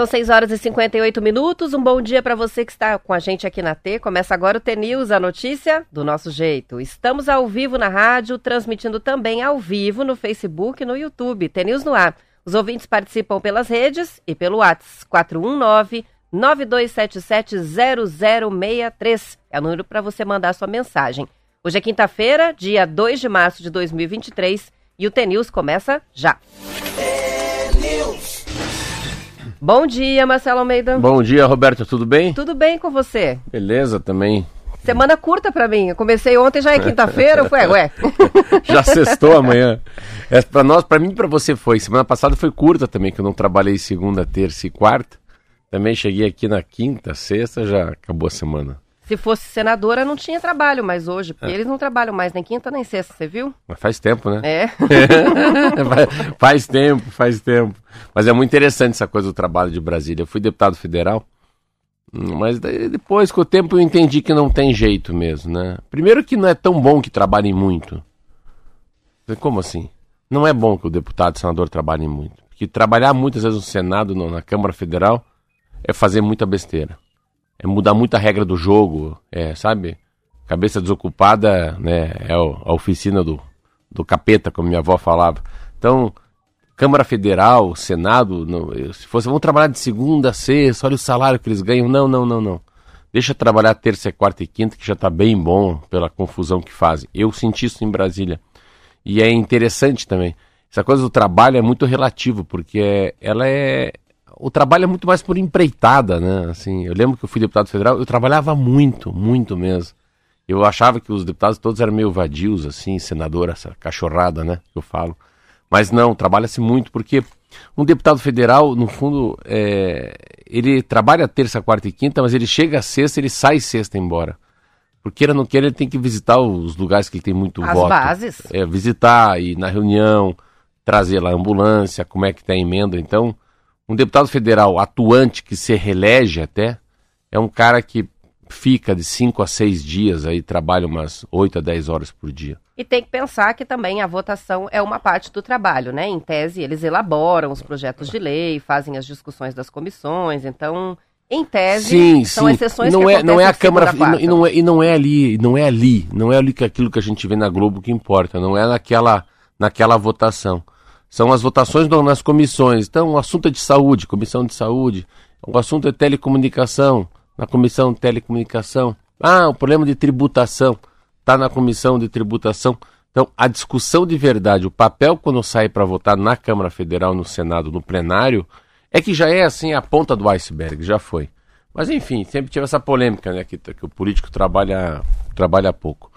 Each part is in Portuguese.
São 6 horas e 58 minutos. Um bom dia para você que está com a gente aqui na T. Começa agora o T-News, a notícia do nosso jeito. Estamos ao vivo na rádio, transmitindo também ao vivo no Facebook e no YouTube. T-News no ar. Os ouvintes participam pelas redes e pelo WhatsApp 419 92770063. É o número para você mandar sua mensagem. Hoje é quinta-feira, dia 2 de março de 2023 e o T-News começa já. Bom dia, Marcelo Almeida. Bom dia, Roberta, tudo bem? Tudo bem com você? Beleza também. Semana curta para mim. Eu comecei ontem, já é quinta-feira. Ué, ué. já sextou amanhã. É, para nós, para mim e para você foi. Semana passada foi curta também, que eu não trabalhei segunda, terça e quarta. Também cheguei aqui na quinta, sexta, já acabou a semana. Se fosse senadora, não tinha trabalho mais hoje, porque é. eles não trabalham mais nem quinta nem sexta, você viu? Mas faz tempo, né? É. faz tempo, faz tempo. Mas é muito interessante essa coisa do trabalho de Brasília. Eu fui deputado federal, mas depois, com o tempo, eu entendi que não tem jeito mesmo, né? Primeiro que não é tão bom que trabalhem muito. Como assim? Não é bom que o deputado e senador trabalhem muito. Porque trabalhar muitas vezes no Senado, na Câmara Federal, é fazer muita besteira é mudar muita regra do jogo, é, sabe? Cabeça desocupada, né, é a oficina do, do capeta, como minha avó falava. Então, Câmara Federal, Senado, não, se fosse, vamos trabalhar de segunda a sexta, olha o salário que eles ganham. Não, não, não, não. Deixa trabalhar terça, quarta e quinta, que já está bem bom pela confusão que fazem. Eu senti isso em Brasília. E é interessante também. Essa coisa do trabalho é muito relativo, porque ela é, o trabalho é muito mais por empreitada, né? Assim, eu lembro que eu fui deputado federal, eu trabalhava muito, muito mesmo. Eu achava que os deputados todos eram meio vadios, assim, senador, essa cachorrada, né? Que eu falo. Mas não, trabalha-se muito, porque um deputado federal, no fundo, é, ele trabalha terça, quarta e quinta, mas ele chega a sexta, ele sai sexta embora. Porque queira ou não queira, ele tem que visitar os lugares que ele tem muito As voto. As bases. É, visitar, ir na reunião, trazer lá a ambulância, como é que tá a emenda. Então, um deputado federal atuante que se reelege até é um cara que fica de 5 a 6 dias aí, trabalha umas 8 a 10 horas por dia. E tem que pensar que também a votação é uma parte do trabalho, né? Em tese, eles elaboram os projetos de lei, fazem as discussões das comissões, então, em tese, sim, são sim. exceções não que é, não é a Câmara e não, é, e não é ali, não é ali, não é ali que aquilo que a gente vê na Globo que importa, não é naquela naquela votação. São as votações nas comissões. Então, o assunto é de saúde, comissão de saúde. O assunto é telecomunicação, na comissão de telecomunicação. Ah, o problema de tributação está na comissão de tributação. Então, a discussão de verdade, o papel quando sai para votar na Câmara Federal, no Senado, no plenário, é que já é assim a ponta do iceberg, já foi. Mas enfim, sempre tive essa polêmica, né? Que, que o político trabalha, trabalha pouco.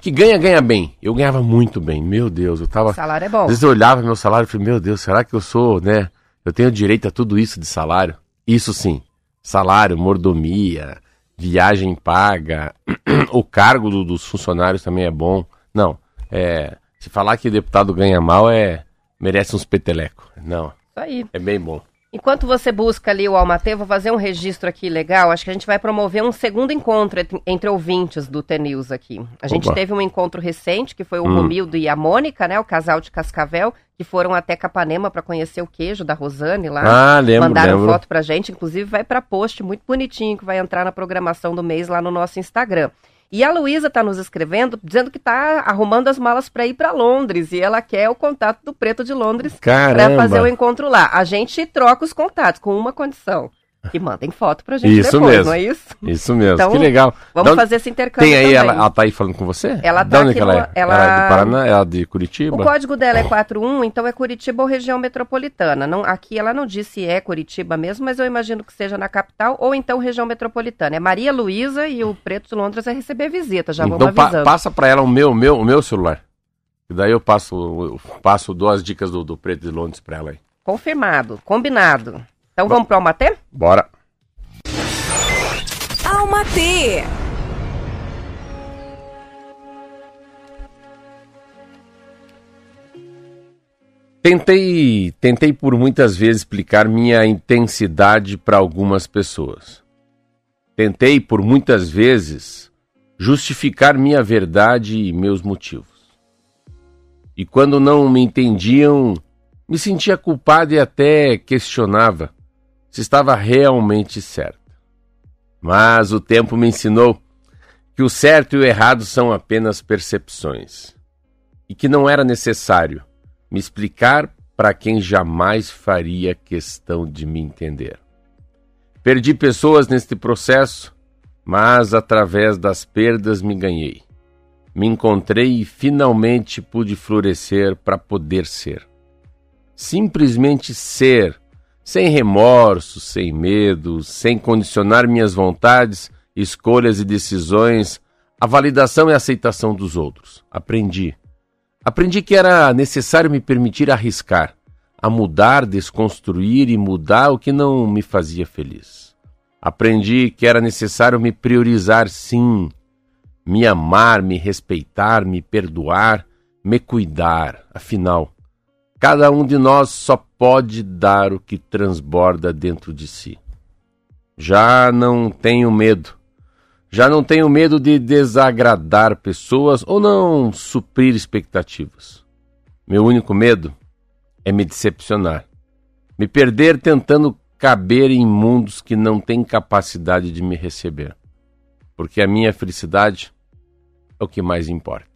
Que ganha, ganha bem. Eu ganhava muito bem. Meu Deus, eu tava. O salário é bom. Às vezes eu olhava meu salário e falei, meu Deus, será que eu sou, né? Eu tenho direito a tudo isso de salário? Isso sim. Salário, mordomia, viagem paga, o cargo do, dos funcionários também é bom. Não. É, se falar que deputado ganha mal é. merece uns petelecos. Não. Isso aí. É bem bom. Enquanto você busca ali o Almatê, vou fazer um registro aqui legal. Acho que a gente vai promover um segundo encontro entre ouvintes do T-News aqui. A gente Opa. teve um encontro recente, que foi o hum. Romildo e a Mônica, né? O casal de Cascavel, que foram até Capanema para conhecer o queijo da Rosane lá. Ah, lembro, Mandaram lembro. foto pra gente, inclusive vai para post muito bonitinho que vai entrar na programação do mês lá no nosso Instagram. E a Luísa está nos escrevendo, dizendo que está arrumando as malas para ir para Londres e ela quer o contato do Preto de Londres para fazer o encontro lá. A gente troca os contatos com uma condição. Que mandem foto pra gente isso depois, mesmo. não é isso? Isso mesmo, então, que legal. Vamos fazer esse intercâmbio Tem aí, também. ela, ela tá aí falando com você? Ela tá onde aqui ela no, é? Ela... ela é do Paraná? Ela é de Curitiba? O código dela é 41, então é Curitiba ou região metropolitana. Não, aqui ela não disse se é Curitiba mesmo, mas eu imagino que seja na capital ou então região metropolitana. É Maria Luísa e o Preto de Londres vai receber visita, já então, vamos avisando. Pa passa para ela o meu, meu, o meu celular. E daí eu passo, eu passo duas dicas do, do Preto de Londres para ela aí. Confirmado, combinado. Então vamos para o Almatê? Bora. Alma T. Tentei, tentei por muitas vezes explicar minha intensidade para algumas pessoas. Tentei por muitas vezes justificar minha verdade e meus motivos. E quando não me entendiam, me sentia culpado e até questionava se estava realmente certo. Mas o tempo me ensinou que o certo e o errado são apenas percepções e que não era necessário me explicar para quem jamais faria questão de me entender. Perdi pessoas neste processo, mas através das perdas me ganhei. Me encontrei e finalmente pude florescer para poder ser. Simplesmente ser, sem remorso, sem medo, sem condicionar minhas vontades, escolhas e decisões à validação e aceitação dos outros. Aprendi. Aprendi que era necessário me permitir arriscar, a mudar, desconstruir e mudar o que não me fazia feliz. Aprendi que era necessário me priorizar, sim, me amar, me respeitar, me perdoar, me cuidar. Afinal, cada um de nós só pode dar o que transborda dentro de si. Já não tenho medo. Já não tenho medo de desagradar pessoas ou não suprir expectativas. Meu único medo é me decepcionar, me perder tentando caber em mundos que não têm capacidade de me receber, porque a minha felicidade é o que mais importa.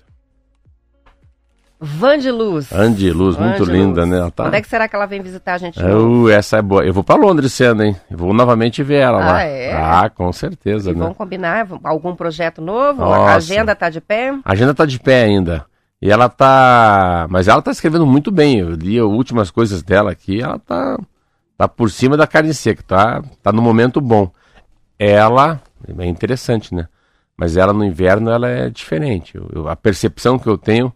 Van de Luz. Van de Luz, Van muito linda, né? Ela tá... Quando é que será que ela vem visitar a gente? Eu, essa é boa. Eu vou para Londres ano, hein? Eu vou novamente ver ela ah, lá. É? Ah, com certeza, e né? Vamos combinar algum projeto novo? Nossa. A agenda tá de pé? A agenda tá de pé ainda. E ela tá. Mas ela tá escrevendo muito bem. Eu li as últimas coisas dela aqui. Ela tá. Tá por cima da carne seca. Tá, tá no momento bom. Ela. É interessante, né? Mas ela no inverno ela é diferente. Eu, a percepção que eu tenho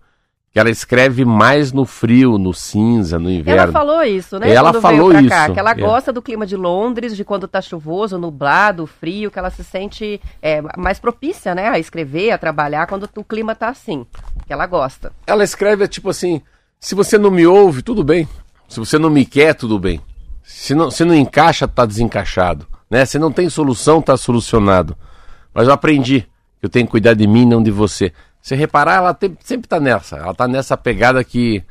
que ela escreve mais no frio, no cinza, no inverno. Ela falou isso, né? Ela falou isso. Cá, que ela é. gosta do clima de Londres, de quando tá chuvoso, nublado, frio, que ela se sente é, mais propícia, né, a escrever, a trabalhar quando o clima tá assim. Que ela gosta. Ela escreve tipo assim: se você não me ouve, tudo bem. Se você não me quer, tudo bem. Se não, se não encaixa, tá desencaixado. Né? Se não tem solução, tá solucionado. Mas eu aprendi que eu tenho que cuidar de mim, não de você. Se reparar, ela sempre está nessa. Ela está nessa pegada que.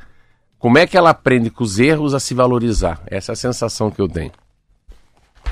Como é que ela aprende com os erros a se valorizar? Essa é a sensação que eu tenho.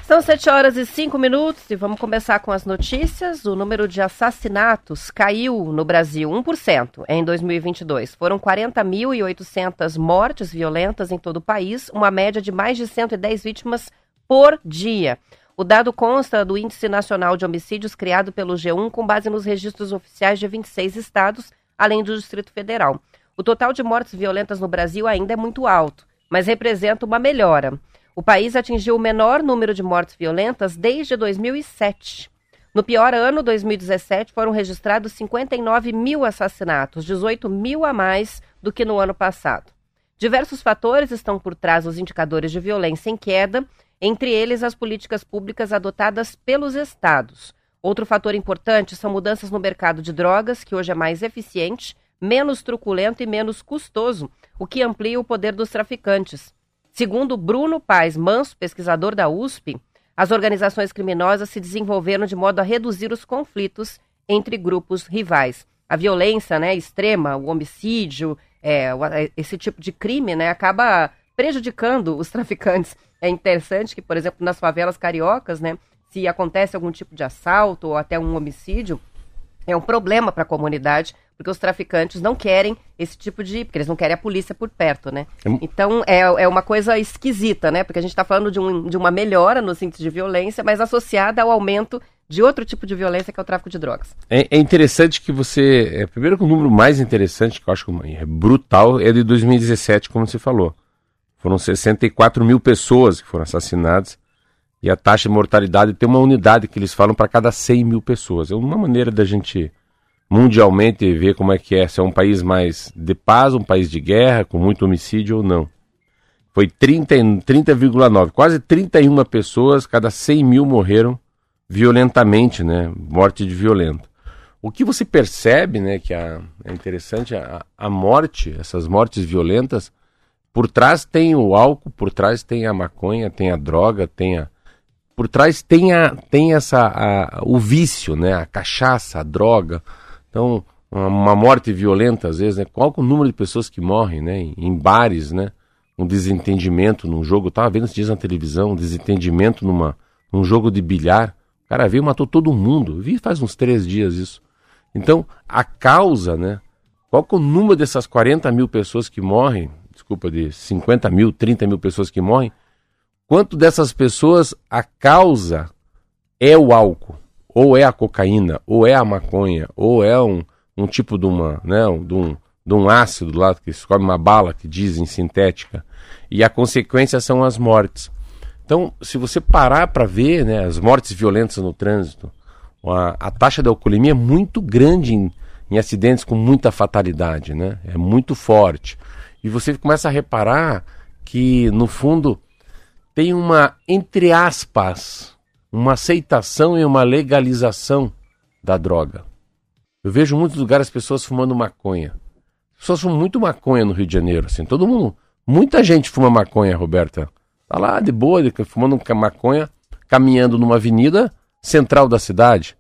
São 7 horas e 5 minutos e vamos começar com as notícias. O número de assassinatos caiu no Brasil 1% em 2022. Foram 40.800 mortes violentas em todo o país, uma média de mais de 110 vítimas por dia. O dado consta do Índice Nacional de Homicídios criado pelo G1 com base nos registros oficiais de 26 estados, além do Distrito Federal. O total de mortes violentas no Brasil ainda é muito alto, mas representa uma melhora. O país atingiu o menor número de mortes violentas desde 2007. No pior ano, 2017, foram registrados 59 mil assassinatos, 18 mil a mais do que no ano passado. Diversos fatores estão por trás dos indicadores de violência em queda, entre eles as políticas públicas adotadas pelos estados. Outro fator importante são mudanças no mercado de drogas, que hoje é mais eficiente, menos truculento e menos custoso, o que amplia o poder dos traficantes. Segundo Bruno Paes Manso, pesquisador da USP, as organizações criminosas se desenvolveram de modo a reduzir os conflitos entre grupos rivais. A violência né, extrema, o homicídio, é, esse tipo de crime né, acaba prejudicando os traficantes. É interessante que, por exemplo, nas favelas cariocas, né, se acontece algum tipo de assalto ou até um homicídio, é um problema para a comunidade, porque os traficantes não querem esse tipo de. Porque eles não querem a polícia por perto, né? Então é, é uma coisa esquisita, né? Porque a gente está falando de, um, de uma melhora nos índices de violência, mas associada ao aumento de outro tipo de violência que é o tráfico de drogas. É, é interessante que você. É, primeiro que o número mais interessante, que eu acho que é brutal, é de 2017, como você falou. Foram 64 mil pessoas que foram assassinadas. E a taxa de mortalidade tem uma unidade que eles falam para cada 100 mil pessoas. É uma maneira da gente mundialmente ver como é que é. Se é um país mais de paz, um país de guerra, com muito homicídio ou não. Foi 30,9, 30, quase 31 pessoas, cada 100 mil morreram violentamente, né? Morte de violento. O que você percebe, né, que a, é interessante, a, a morte, essas mortes violentas, por trás tem o álcool, por trás tem a maconha, tem a droga, tem a, por trás tem, a, tem essa, a, o vício, né? A cachaça, a droga. Então, uma morte violenta, às vezes, né? Qual é o número de pessoas que morrem, né? Em bares, né? Um desentendimento num jogo. Eu tava vendo esses dias na televisão, um desentendimento numa, num jogo de bilhar. O cara veio e matou todo mundo. Eu vi faz uns três dias isso. Então, a causa, né? Qual é o número dessas 40 mil pessoas que morrem? Desculpa, de 50 mil, 30 mil pessoas que morrem. Quanto dessas pessoas a causa é o álcool? Ou é a cocaína? Ou é a maconha? Ou é um um tipo de uma, né, de um, de um ácido lá que se come uma bala que dizem sintética e a consequência são as mortes. Então, se você parar para ver, né, as mortes violentas no trânsito, a, a taxa de alcoolemia é muito grande em, em acidentes com muita fatalidade, né? É muito forte. E você começa a reparar que, no fundo, tem uma, entre aspas, uma aceitação e uma legalização da droga. Eu vejo muitos lugares as pessoas fumando maconha. As pessoas fumam muito maconha no Rio de Janeiro, assim. Todo mundo, muita gente fuma maconha, Roberta. Tá lá de boa, fumando maconha, caminhando numa avenida central da cidade.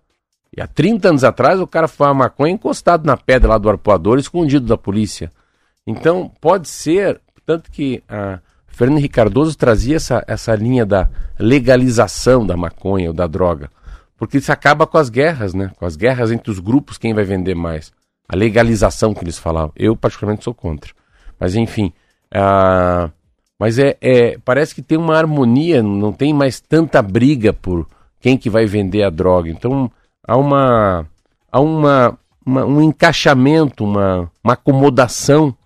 E há 30 anos atrás o cara fumava maconha encostado na pedra lá do arpoador, escondido da polícia. Então, pode ser, tanto que a Fernando Henrique Cardoso trazia essa, essa linha da legalização da maconha ou da droga. Porque isso acaba com as guerras, né? Com as guerras entre os grupos, quem vai vender mais. A legalização que eles falavam. Eu, particularmente, sou contra. Mas, enfim. Uh, mas é, é, parece que tem uma harmonia, não tem mais tanta briga por quem que vai vender a droga. Então, há uma. Há uma, uma um encaixamento, uma, uma acomodação.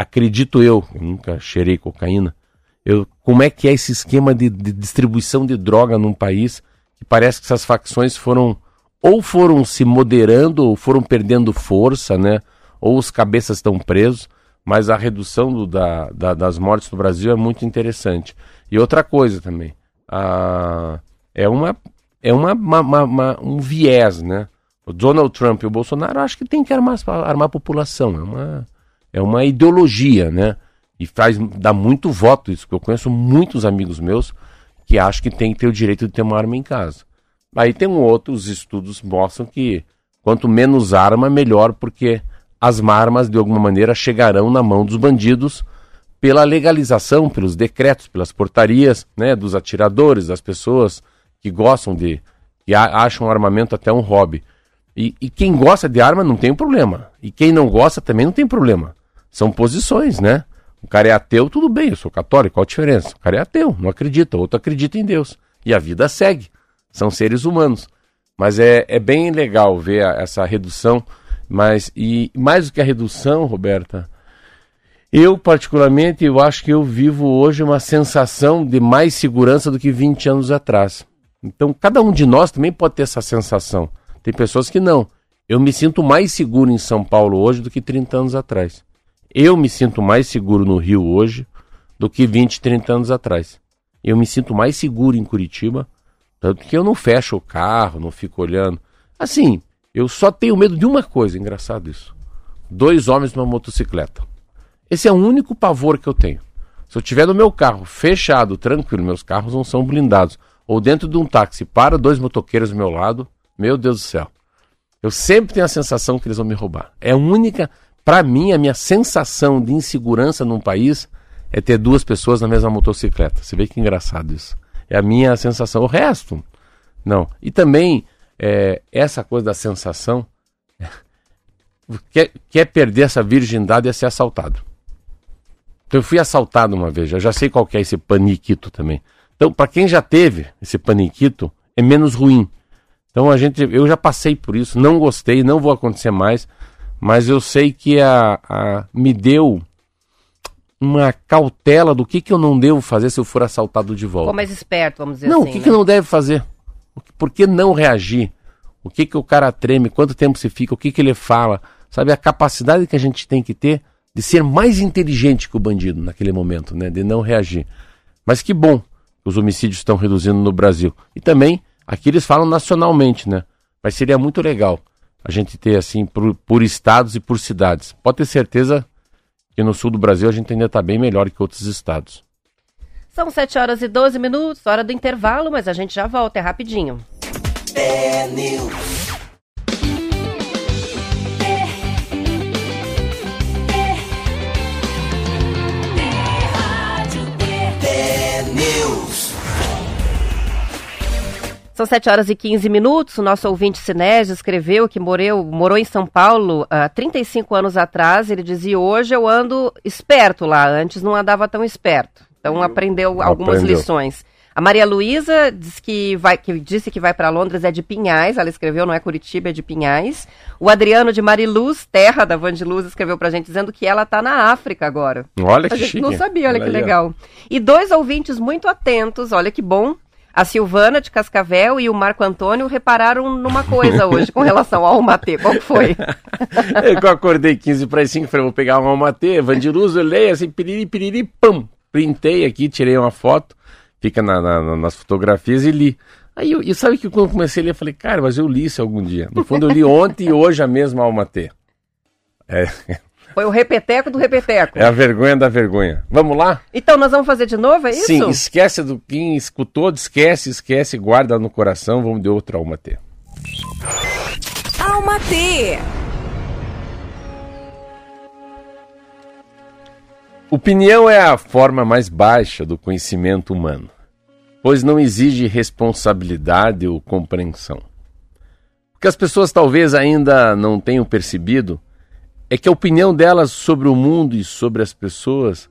Acredito eu, eu nunca cheirei cocaína. Eu, como é que é esse esquema de, de distribuição de droga num país que parece que essas facções foram ou foram se moderando ou foram perdendo força, né? Ou os cabeças estão presos, mas a redução do, da, da, das mortes no Brasil é muito interessante. E outra coisa também, a, é uma é uma, uma, uma, um viés, né? O Donald Trump e o Bolsonaro acho que tem que armar, armar a população, é uma, é uma ideologia, né? E faz, dá muito voto isso, porque eu conheço muitos amigos meus que acham que tem que ter o direito de ter uma arma em casa. Aí tem um outro, os estudos mostram que quanto menos arma, melhor, porque as armas, de alguma maneira, chegarão na mão dos bandidos pela legalização, pelos decretos, pelas portarias, né, dos atiradores, das pessoas que gostam de, que acham armamento até um hobby. E, e quem gosta de arma não tem problema. E quem não gosta também não tem problema. São posições, né? O cara é ateu, tudo bem, eu sou católico, qual a diferença? O cara é ateu, não acredita, o outro acredita em Deus. E a vida segue. São seres humanos. Mas é, é bem legal ver a, essa redução. Mas, e mais do que a redução, Roberta, eu particularmente, eu acho que eu vivo hoje uma sensação de mais segurança do que 20 anos atrás. Então, cada um de nós também pode ter essa sensação. Tem pessoas que não. Eu me sinto mais seguro em São Paulo hoje do que 30 anos atrás. Eu me sinto mais seguro no Rio hoje do que 20, 30 anos atrás. Eu me sinto mais seguro em Curitiba, tanto que eu não fecho o carro, não fico olhando. Assim, eu só tenho medo de uma coisa, engraçado isso. Dois homens numa motocicleta. Esse é o único pavor que eu tenho. Se eu tiver no meu carro fechado, tranquilo, meus carros não são blindados, ou dentro de um táxi para dois motoqueiros do meu lado, meu Deus do céu. Eu sempre tenho a sensação que eles vão me roubar. É a única, para mim, a minha sensação de insegurança num país é ter duas pessoas na mesma motocicleta. Você vê que engraçado isso. É a minha sensação. O resto, não. E também, é, essa coisa da sensação. Quer, quer perder essa virgindade é ser assaltado. Então, eu fui assaltado uma vez, eu já sei qual é esse paniquito também. Então, para quem já teve esse paniquito, é menos ruim. Então, a gente, eu já passei por isso, não gostei, não vou acontecer mais mas eu sei que a, a, me deu uma cautela do que, que eu não devo fazer se eu for assaltado de volta. Ficou mais esperto, vamos dizer não, assim. Não, o que, né? que não deve fazer? Por que não reagir? O que, que o cara treme? Quanto tempo se fica? O que, que ele fala? Sabe, a capacidade que a gente tem que ter de ser mais inteligente que o bandido naquele momento, né? De não reagir. Mas que bom que os homicídios estão reduzindo no Brasil. E também, aqui eles falam nacionalmente, né? Mas seria muito legal a gente ter assim por, por estados e por cidades. Pode ter certeza que no sul do Brasil a gente ainda está bem melhor que outros estados. São 7 horas e 12 minutos, hora do intervalo, mas a gente já volta, é rapidinho. É São 7 horas e 15 minutos. O nosso ouvinte Sinésio escreveu que moreu, morou em São Paulo há 35 anos atrás. Ele dizia: Hoje eu ando esperto lá. Antes não andava tão esperto. Então aprendeu algumas aprendeu. lições. A Maria Luísa diz que, vai, que disse que vai para Londres é de Pinhais. Ela escreveu, não é Curitiba, é de Pinhais. O Adriano de Mariluz, terra da Vandiluz, escreveu para a gente dizendo que ela está na África agora. Olha que a gente chique. não sabia, olha, olha que legal. E dois ouvintes muito atentos, olha que bom a Silvana de Cascavel e o Marco Antônio repararam numa coisa hoje com relação ao Almatê. Qual foi? eu acordei 15 para as 5, falei, vou pegar um Almatê, Vandiluso, eu leio assim, piriri, piriri, pam. Printei aqui, tirei uma foto, fica na, na, nas fotografias e li. Aí eu, e sabe que quando comecei a ler, eu falei, cara, mas eu li isso algum dia. No fundo, eu li ontem e hoje a mesma Almatê. É, foi o repeteco do repeteco. É a vergonha da vergonha. Vamos lá? Então nós vamos fazer de novo, é isso? Sim, esquece do quem escutou, esquece, esquece, guarda no coração, vamos de outra Alma T. Alma T. Opinião é a forma mais baixa do conhecimento humano, pois não exige responsabilidade ou compreensão. O que as pessoas talvez ainda não tenham percebido é que a opinião delas sobre o mundo e sobre as pessoas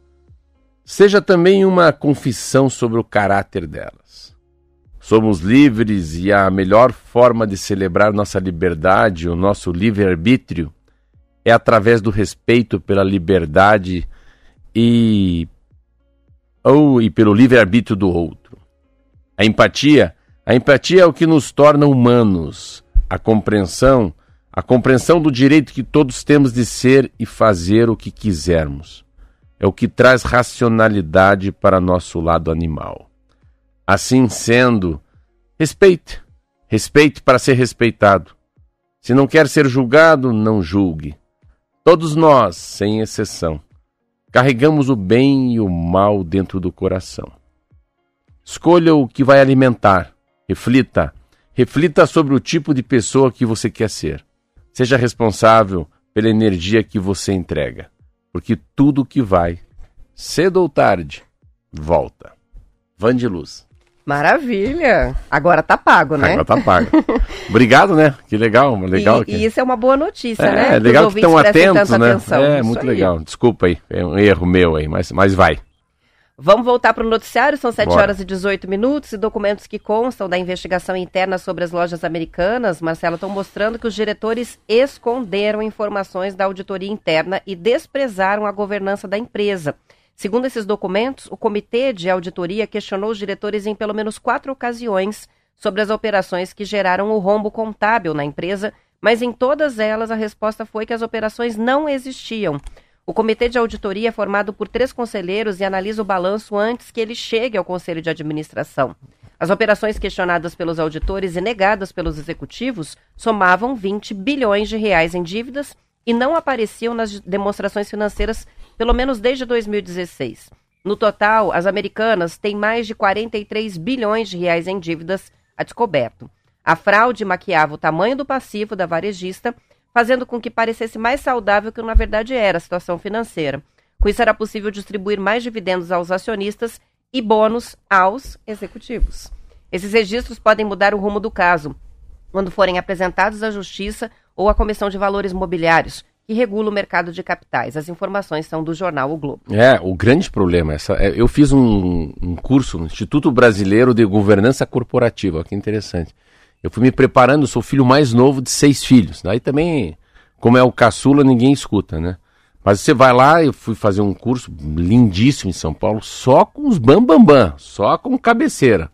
seja também uma confissão sobre o caráter delas. Somos livres e a melhor forma de celebrar nossa liberdade, o nosso livre-arbítrio, é através do respeito pela liberdade e ou e pelo livre-arbítrio do outro. A empatia, a empatia é o que nos torna humanos. A compreensão a compreensão do direito que todos temos de ser e fazer o que quisermos. É o que traz racionalidade para nosso lado animal. Assim sendo, respeite. Respeite para ser respeitado. Se não quer ser julgado, não julgue. Todos nós, sem exceção, carregamos o bem e o mal dentro do coração. Escolha o que vai alimentar. Reflita. Reflita sobre o tipo de pessoa que você quer ser. Seja responsável pela energia que você entrega, porque tudo que vai, cedo ou tarde, volta. Van de luz. Maravilha! Agora tá pago, né? Agora tá pago. Obrigado, né? Que legal, legal. E, que... e isso é uma boa notícia, é, né? É legal que estão atentos, né? Atenção. É, muito legal. Desculpa aí, é um erro meu aí, mas, mas vai. Vamos voltar para o noticiário, são 7 Bora. horas e 18 minutos e documentos que constam da investigação interna sobre as lojas americanas, Marcelo, estão mostrando que os diretores esconderam informações da auditoria interna e desprezaram a governança da empresa. Segundo esses documentos, o comitê de auditoria questionou os diretores em pelo menos quatro ocasiões sobre as operações que geraram o rombo contábil na empresa, mas em todas elas a resposta foi que as operações não existiam. O comitê de auditoria é formado por três conselheiros e analisa o balanço antes que ele chegue ao conselho de administração. As operações questionadas pelos auditores e negadas pelos executivos somavam 20 bilhões de reais em dívidas e não apareciam nas demonstrações financeiras pelo menos desde 2016. No total, as americanas têm mais de 43 bilhões de reais em dívidas a descoberto. A fraude maquiava o tamanho do passivo da varejista fazendo com que parecesse mais saudável que na verdade era a situação financeira. Com isso, era possível distribuir mais dividendos aos acionistas e bônus aos executivos. Esses registros podem mudar o rumo do caso quando forem apresentados à Justiça ou à Comissão de Valores Mobiliários, que regula o mercado de capitais. As informações são do jornal O Globo. É, o grande problema, essa, é, eu fiz um, um curso no Instituto Brasileiro de Governança Corporativa, que interessante. Eu fui me preparando, sou o filho mais novo de seis filhos. Daí também, como é o caçula, ninguém escuta, né? Mas você vai lá, eu fui fazer um curso lindíssimo em São Paulo, só com os bambambam, bam, bam, só com cabeceira.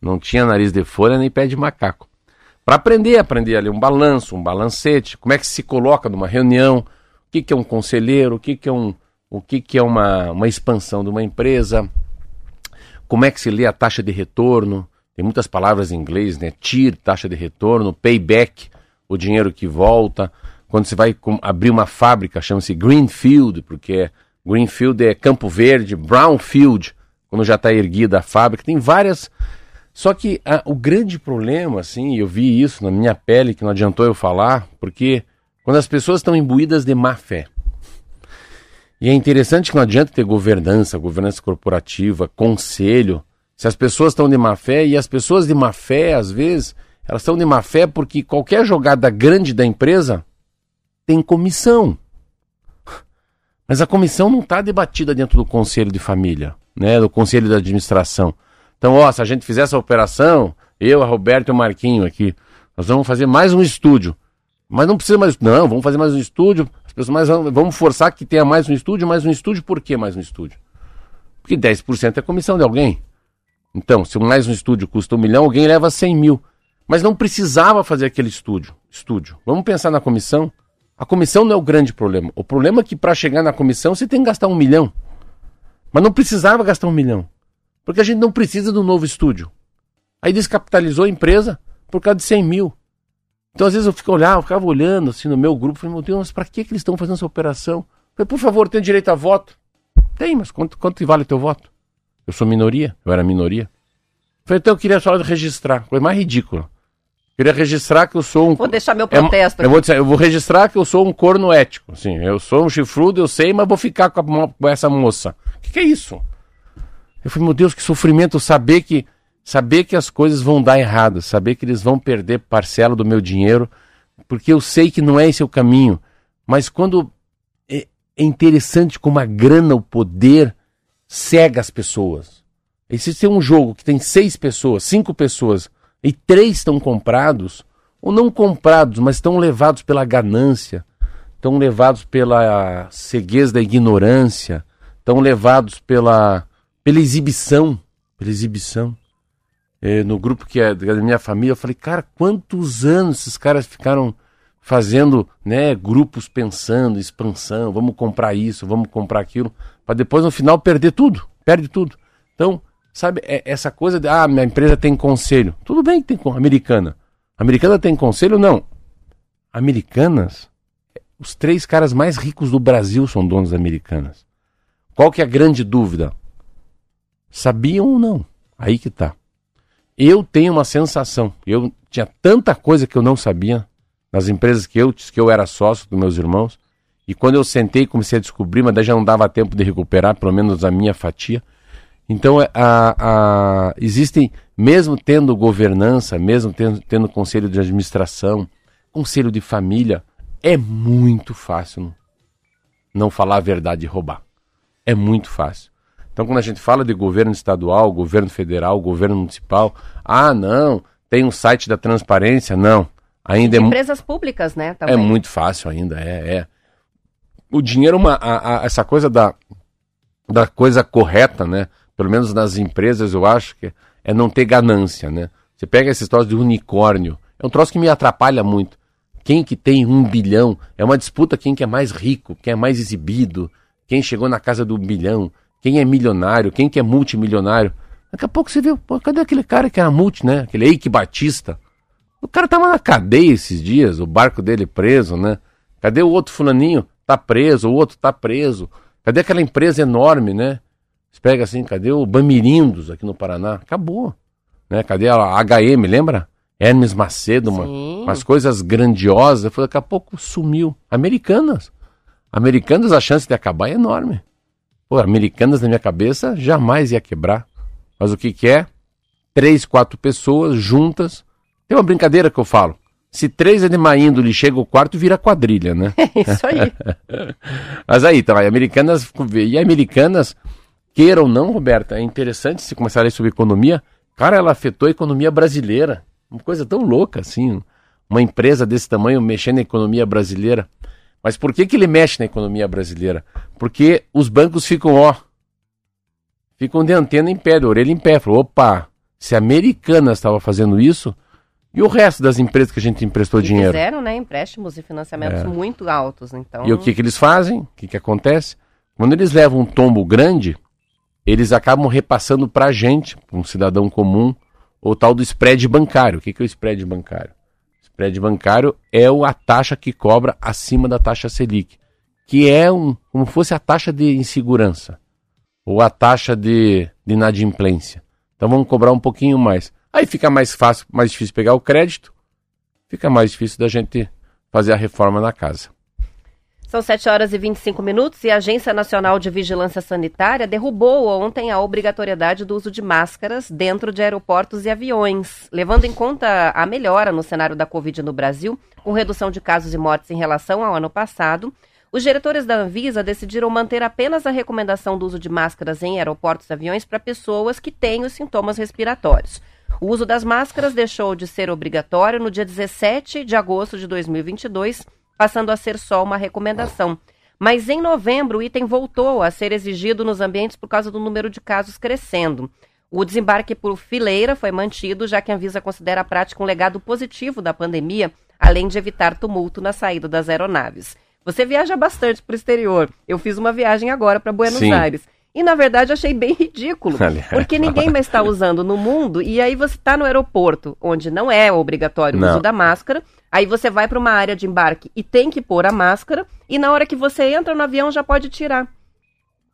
Não tinha nariz de folha nem pé de macaco. Para aprender, aprender ali um balanço, um balancete, como é que se coloca numa reunião, o que, que é um conselheiro, o que, que é, um, o que, que é uma, uma expansão de uma empresa, como é que se lê a taxa de retorno, tem muitas palavras em inglês, né? TIR, taxa de retorno, payback, o dinheiro que volta. Quando você vai abrir uma fábrica, chama-se Greenfield, porque Greenfield é campo verde, Brownfield, quando já está erguida a fábrica. Tem várias. Só que a, o grande problema, assim, eu vi isso na minha pele, que não adiantou eu falar, porque quando as pessoas estão imbuídas de má fé, e é interessante que não adianta ter governança, governança corporativa, conselho, Se as pessoas estão de má fé, e as pessoas de má fé, às vezes, elas estão de má fé porque qualquer jogada grande da empresa tem comissão. Mas a comissão não está debatida dentro do conselho de família, né? Do conselho de administração. Então, ó, se a gente fizer essa operação, eu, a Roberto e o Marquinho aqui, nós vamos fazer mais um estúdio. Mas não precisa mais. Não, vamos fazer mais um estúdio. As pessoas mais vamos forçar que tenha mais um estúdio, mais um estúdio. Por que mais um estúdio? Porque 10% é comissão de alguém. Então, se mais um estúdio custa um milhão, alguém leva 100 mil. Mas não precisava fazer aquele estúdio. estúdio. Vamos pensar na comissão. A comissão não é o grande problema. O problema é que para chegar na comissão você tem que gastar um milhão. Mas não precisava gastar um milhão. Porque a gente não precisa do novo estúdio. Aí descapitalizou a empresa por causa de 100 mil. Então às vezes eu fico olhando, eu ficava olhando assim no meu grupo, falei, meu Deus, para que, que eles estão fazendo essa operação? falei, por favor, tem direito a voto? Tem, mas quanto, quanto vale teu voto? Eu sou minoria, eu era minoria. falei, então eu queria só registrar, coisa mais ridícula. Queria registrar que eu sou um. Vou deixar meu protesto. É, eu, vou dizer, eu vou registrar que eu sou um corno ético. Assim, eu sou um chifrudo, eu sei, mas vou ficar com, a, com essa moça. O que, que, é isso? Eu falei, meu Deus, que sofrimento saber que saber que as coisas vão dar errado, saber que eles vão perder parcela do meu dinheiro, porque eu sei que não é esse o caminho. Mas quando é, é interessante como a grana, o poder cega as pessoas. E se tem um jogo que tem seis pessoas, cinco pessoas e três estão comprados, ou não comprados, mas estão levados pela ganância, estão levados pela ceguez da ignorância, estão levados pela, pela exibição, pela exibição. É, no grupo que é da minha família, eu falei, cara, quantos anos esses caras ficaram fazendo, né, grupos pensando, expansão, vamos comprar isso, vamos comprar aquilo, para depois no final perder tudo, perde tudo. Então, Sabe, é essa coisa de, ah, minha empresa tem conselho. Tudo bem que tem americana. Americana tem conselho? Não. Americanas, os três caras mais ricos do Brasil são donos Americanas. Qual que é a grande dúvida? Sabiam ou não? Aí que tá. Eu tenho uma sensação, eu tinha tanta coisa que eu não sabia nas empresas que eu, que eu era sócio dos meus irmãos, e quando eu sentei comecei a descobrir, mas daí já não dava tempo de recuperar, pelo menos a minha fatia, então, é, a, a, existem, mesmo tendo governança, mesmo tendo, tendo conselho de administração, conselho de família, é muito fácil não falar a verdade e roubar. É muito fácil. Então, quando a gente fala de governo estadual, governo federal, governo municipal, ah, não, tem um site da transparência, não. Ainda é empresas públicas, né? Também. É muito fácil ainda, é, é. O dinheiro, uma, a, a, essa coisa da, da coisa correta, né? pelo menos nas empresas, eu acho que é não ter ganância, né? Você pega essa história de unicórnio, é um troço que me atrapalha muito. Quem que tem um bilhão? É uma disputa quem que é mais rico, quem é mais exibido, quem chegou na casa do bilhão, quem é milionário, quem que é multimilionário. Daqui a pouco você vê, pô, cadê aquele cara que era multi, né? Aquele Eike Batista. O cara tava na cadeia esses dias, o barco dele preso, né? Cadê o outro fulaninho? Tá preso, o outro tá preso. Cadê aquela empresa enorme, né? Você pega assim, cadê o Bamirindos aqui no Paraná? Acabou. Né? Cadê a HM, lembra? Hermes Macedo, uma, umas coisas grandiosas. Daqui a pouco sumiu. Americanas. Americanas, a chance de acabar é enorme. Pô, Americanas na minha cabeça jamais ia quebrar. Mas o que, que é? Três, quatro pessoas juntas. Tem uma brincadeira que eu falo. Se três é de má índole chega o quarto, vira quadrilha, né? É isso aí. Mas aí, então, Americanas. E Americanas Queira ou não, Roberta, é interessante se começar a ler sobre economia. Cara, ela afetou a economia brasileira. Uma coisa tão louca assim. Uma empresa desse tamanho mexendo na economia brasileira. Mas por que, que ele mexe na economia brasileira? Porque os bancos ficam, ó, ficam de antena em pé, de orelha em pé. Falou, opa, se a Americana estava fazendo isso, e o resto das empresas que a gente emprestou e dinheiro? Fizeram, né, empréstimos e financiamentos é. muito altos, então... E o que, que eles fazem? O que, que acontece? Quando eles levam um tombo grande, eles acabam repassando para a gente, um cidadão comum, o tal do spread bancário. O que, que é o spread bancário? O spread bancário é a taxa que cobra acima da taxa Selic, que é um, como fosse a taxa de insegurança ou a taxa de, de inadimplência. Então vamos cobrar um pouquinho mais. Aí fica mais fácil, mais difícil pegar o crédito, fica mais difícil da gente fazer a reforma na casa. São 7 horas e 25 minutos e a Agência Nacional de Vigilância Sanitária derrubou ontem a obrigatoriedade do uso de máscaras dentro de aeroportos e aviões, levando em conta a melhora no cenário da Covid no Brasil, com redução de casos e mortes em relação ao ano passado. Os diretores da Anvisa decidiram manter apenas a recomendação do uso de máscaras em aeroportos e aviões para pessoas que têm os sintomas respiratórios. O uso das máscaras deixou de ser obrigatório no dia 17 de agosto de 2022 passando a ser só uma recomendação. Mas em novembro, o item voltou a ser exigido nos ambientes por causa do número de casos crescendo. O desembarque por fileira foi mantido, já que a Anvisa considera a prática um legado positivo da pandemia, além de evitar tumulto na saída das aeronaves. Você viaja bastante para o exterior. Eu fiz uma viagem agora para Buenos Sim. Aires. E na verdade achei bem ridículo, porque ninguém mais está usando no mundo. E aí você está no aeroporto, onde não é obrigatório o uso da máscara. Aí você vai para uma área de embarque e tem que pôr a máscara. E na hora que você entra no avião já pode tirar.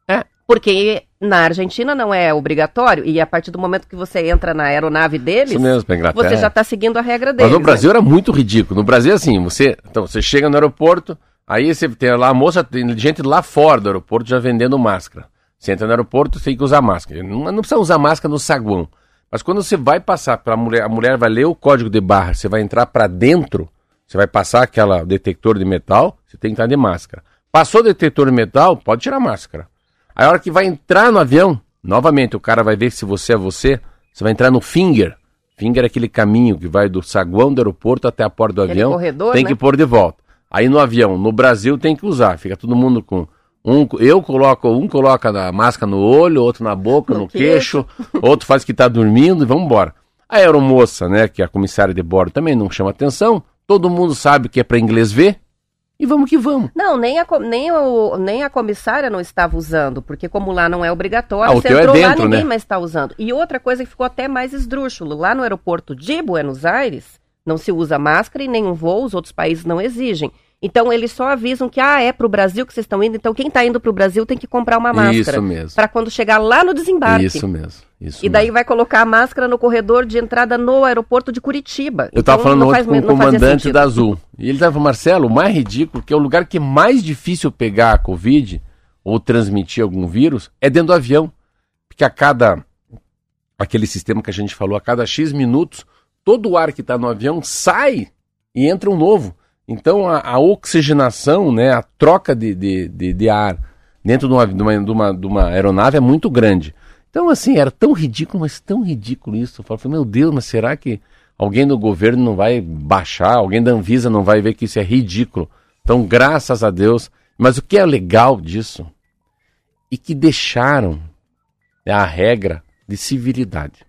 É. Porque na Argentina não é obrigatório, e a partir do momento que você entra na aeronave deles, mesmo, você já está seguindo a regra deles. Mas no Brasil né? era muito ridículo. No Brasil, assim, você, então, você chega no aeroporto, aí você tem lá a moça, tem gente lá fora do aeroporto já vendendo máscara. Você entra no aeroporto, você tem que usar máscara. Não, não precisa usar máscara no saguão. Mas quando você vai passar para a mulher, a mulher vai ler o código de barra, você vai entrar para dentro, você vai passar aquela detector de metal, você tem que estar de máscara. Passou o detector de metal, pode tirar a máscara. Aí a hora que vai entrar no avião, novamente o cara vai ver se você é você, você vai entrar no finger. Finger é aquele caminho que vai do saguão do aeroporto até a porta do aquele avião. Corredor, tem né? que pôr de volta. Aí no avião, no Brasil tem que usar, fica todo mundo com um, eu coloco, um coloca a máscara no olho, outro na boca, no, no queixo, outro faz que está dormindo e vamos embora. A aeromoça, né, que é a comissária de bordo, também não chama atenção. Todo mundo sabe que é para inglês ver. E vamos que vamos. Não, nem a, nem, o, nem a comissária não estava usando, porque como lá não é obrigatório, ah, você é entrou é dentro, lá, ninguém né? mais está usando. E outra coisa que ficou até mais esdrúxulo, lá no aeroporto de Buenos Aires, não se usa máscara e nenhum voo, os outros países não exigem. Então eles só avisam que ah, é para o Brasil que vocês estão indo, então quem está indo para o Brasil tem que comprar uma máscara. Para quando chegar lá no desembarque. Isso mesmo. Isso e daí mesmo. vai colocar a máscara no corredor de entrada no aeroporto de Curitiba. Eu estava então, falando ontem com o comandante da Azul. E ele estava, Marcelo, o mais ridículo, que é o lugar que é mais difícil pegar a Covid ou transmitir algum vírus, é dentro do avião. Porque a cada. Aquele sistema que a gente falou, a cada X minutos, todo o ar que está no avião sai e entra um novo. Então a, a oxigenação, né, a troca de, de, de, de ar dentro de uma, de, uma, de, uma, de uma aeronave é muito grande. Então, assim, era tão ridículo, mas tão ridículo isso. Eu falei, meu Deus, mas será que alguém do governo não vai baixar, alguém da Anvisa não vai ver que isso é ridículo? Então, graças a Deus. Mas o que é legal disso? E que deixaram né, a regra de civilidade.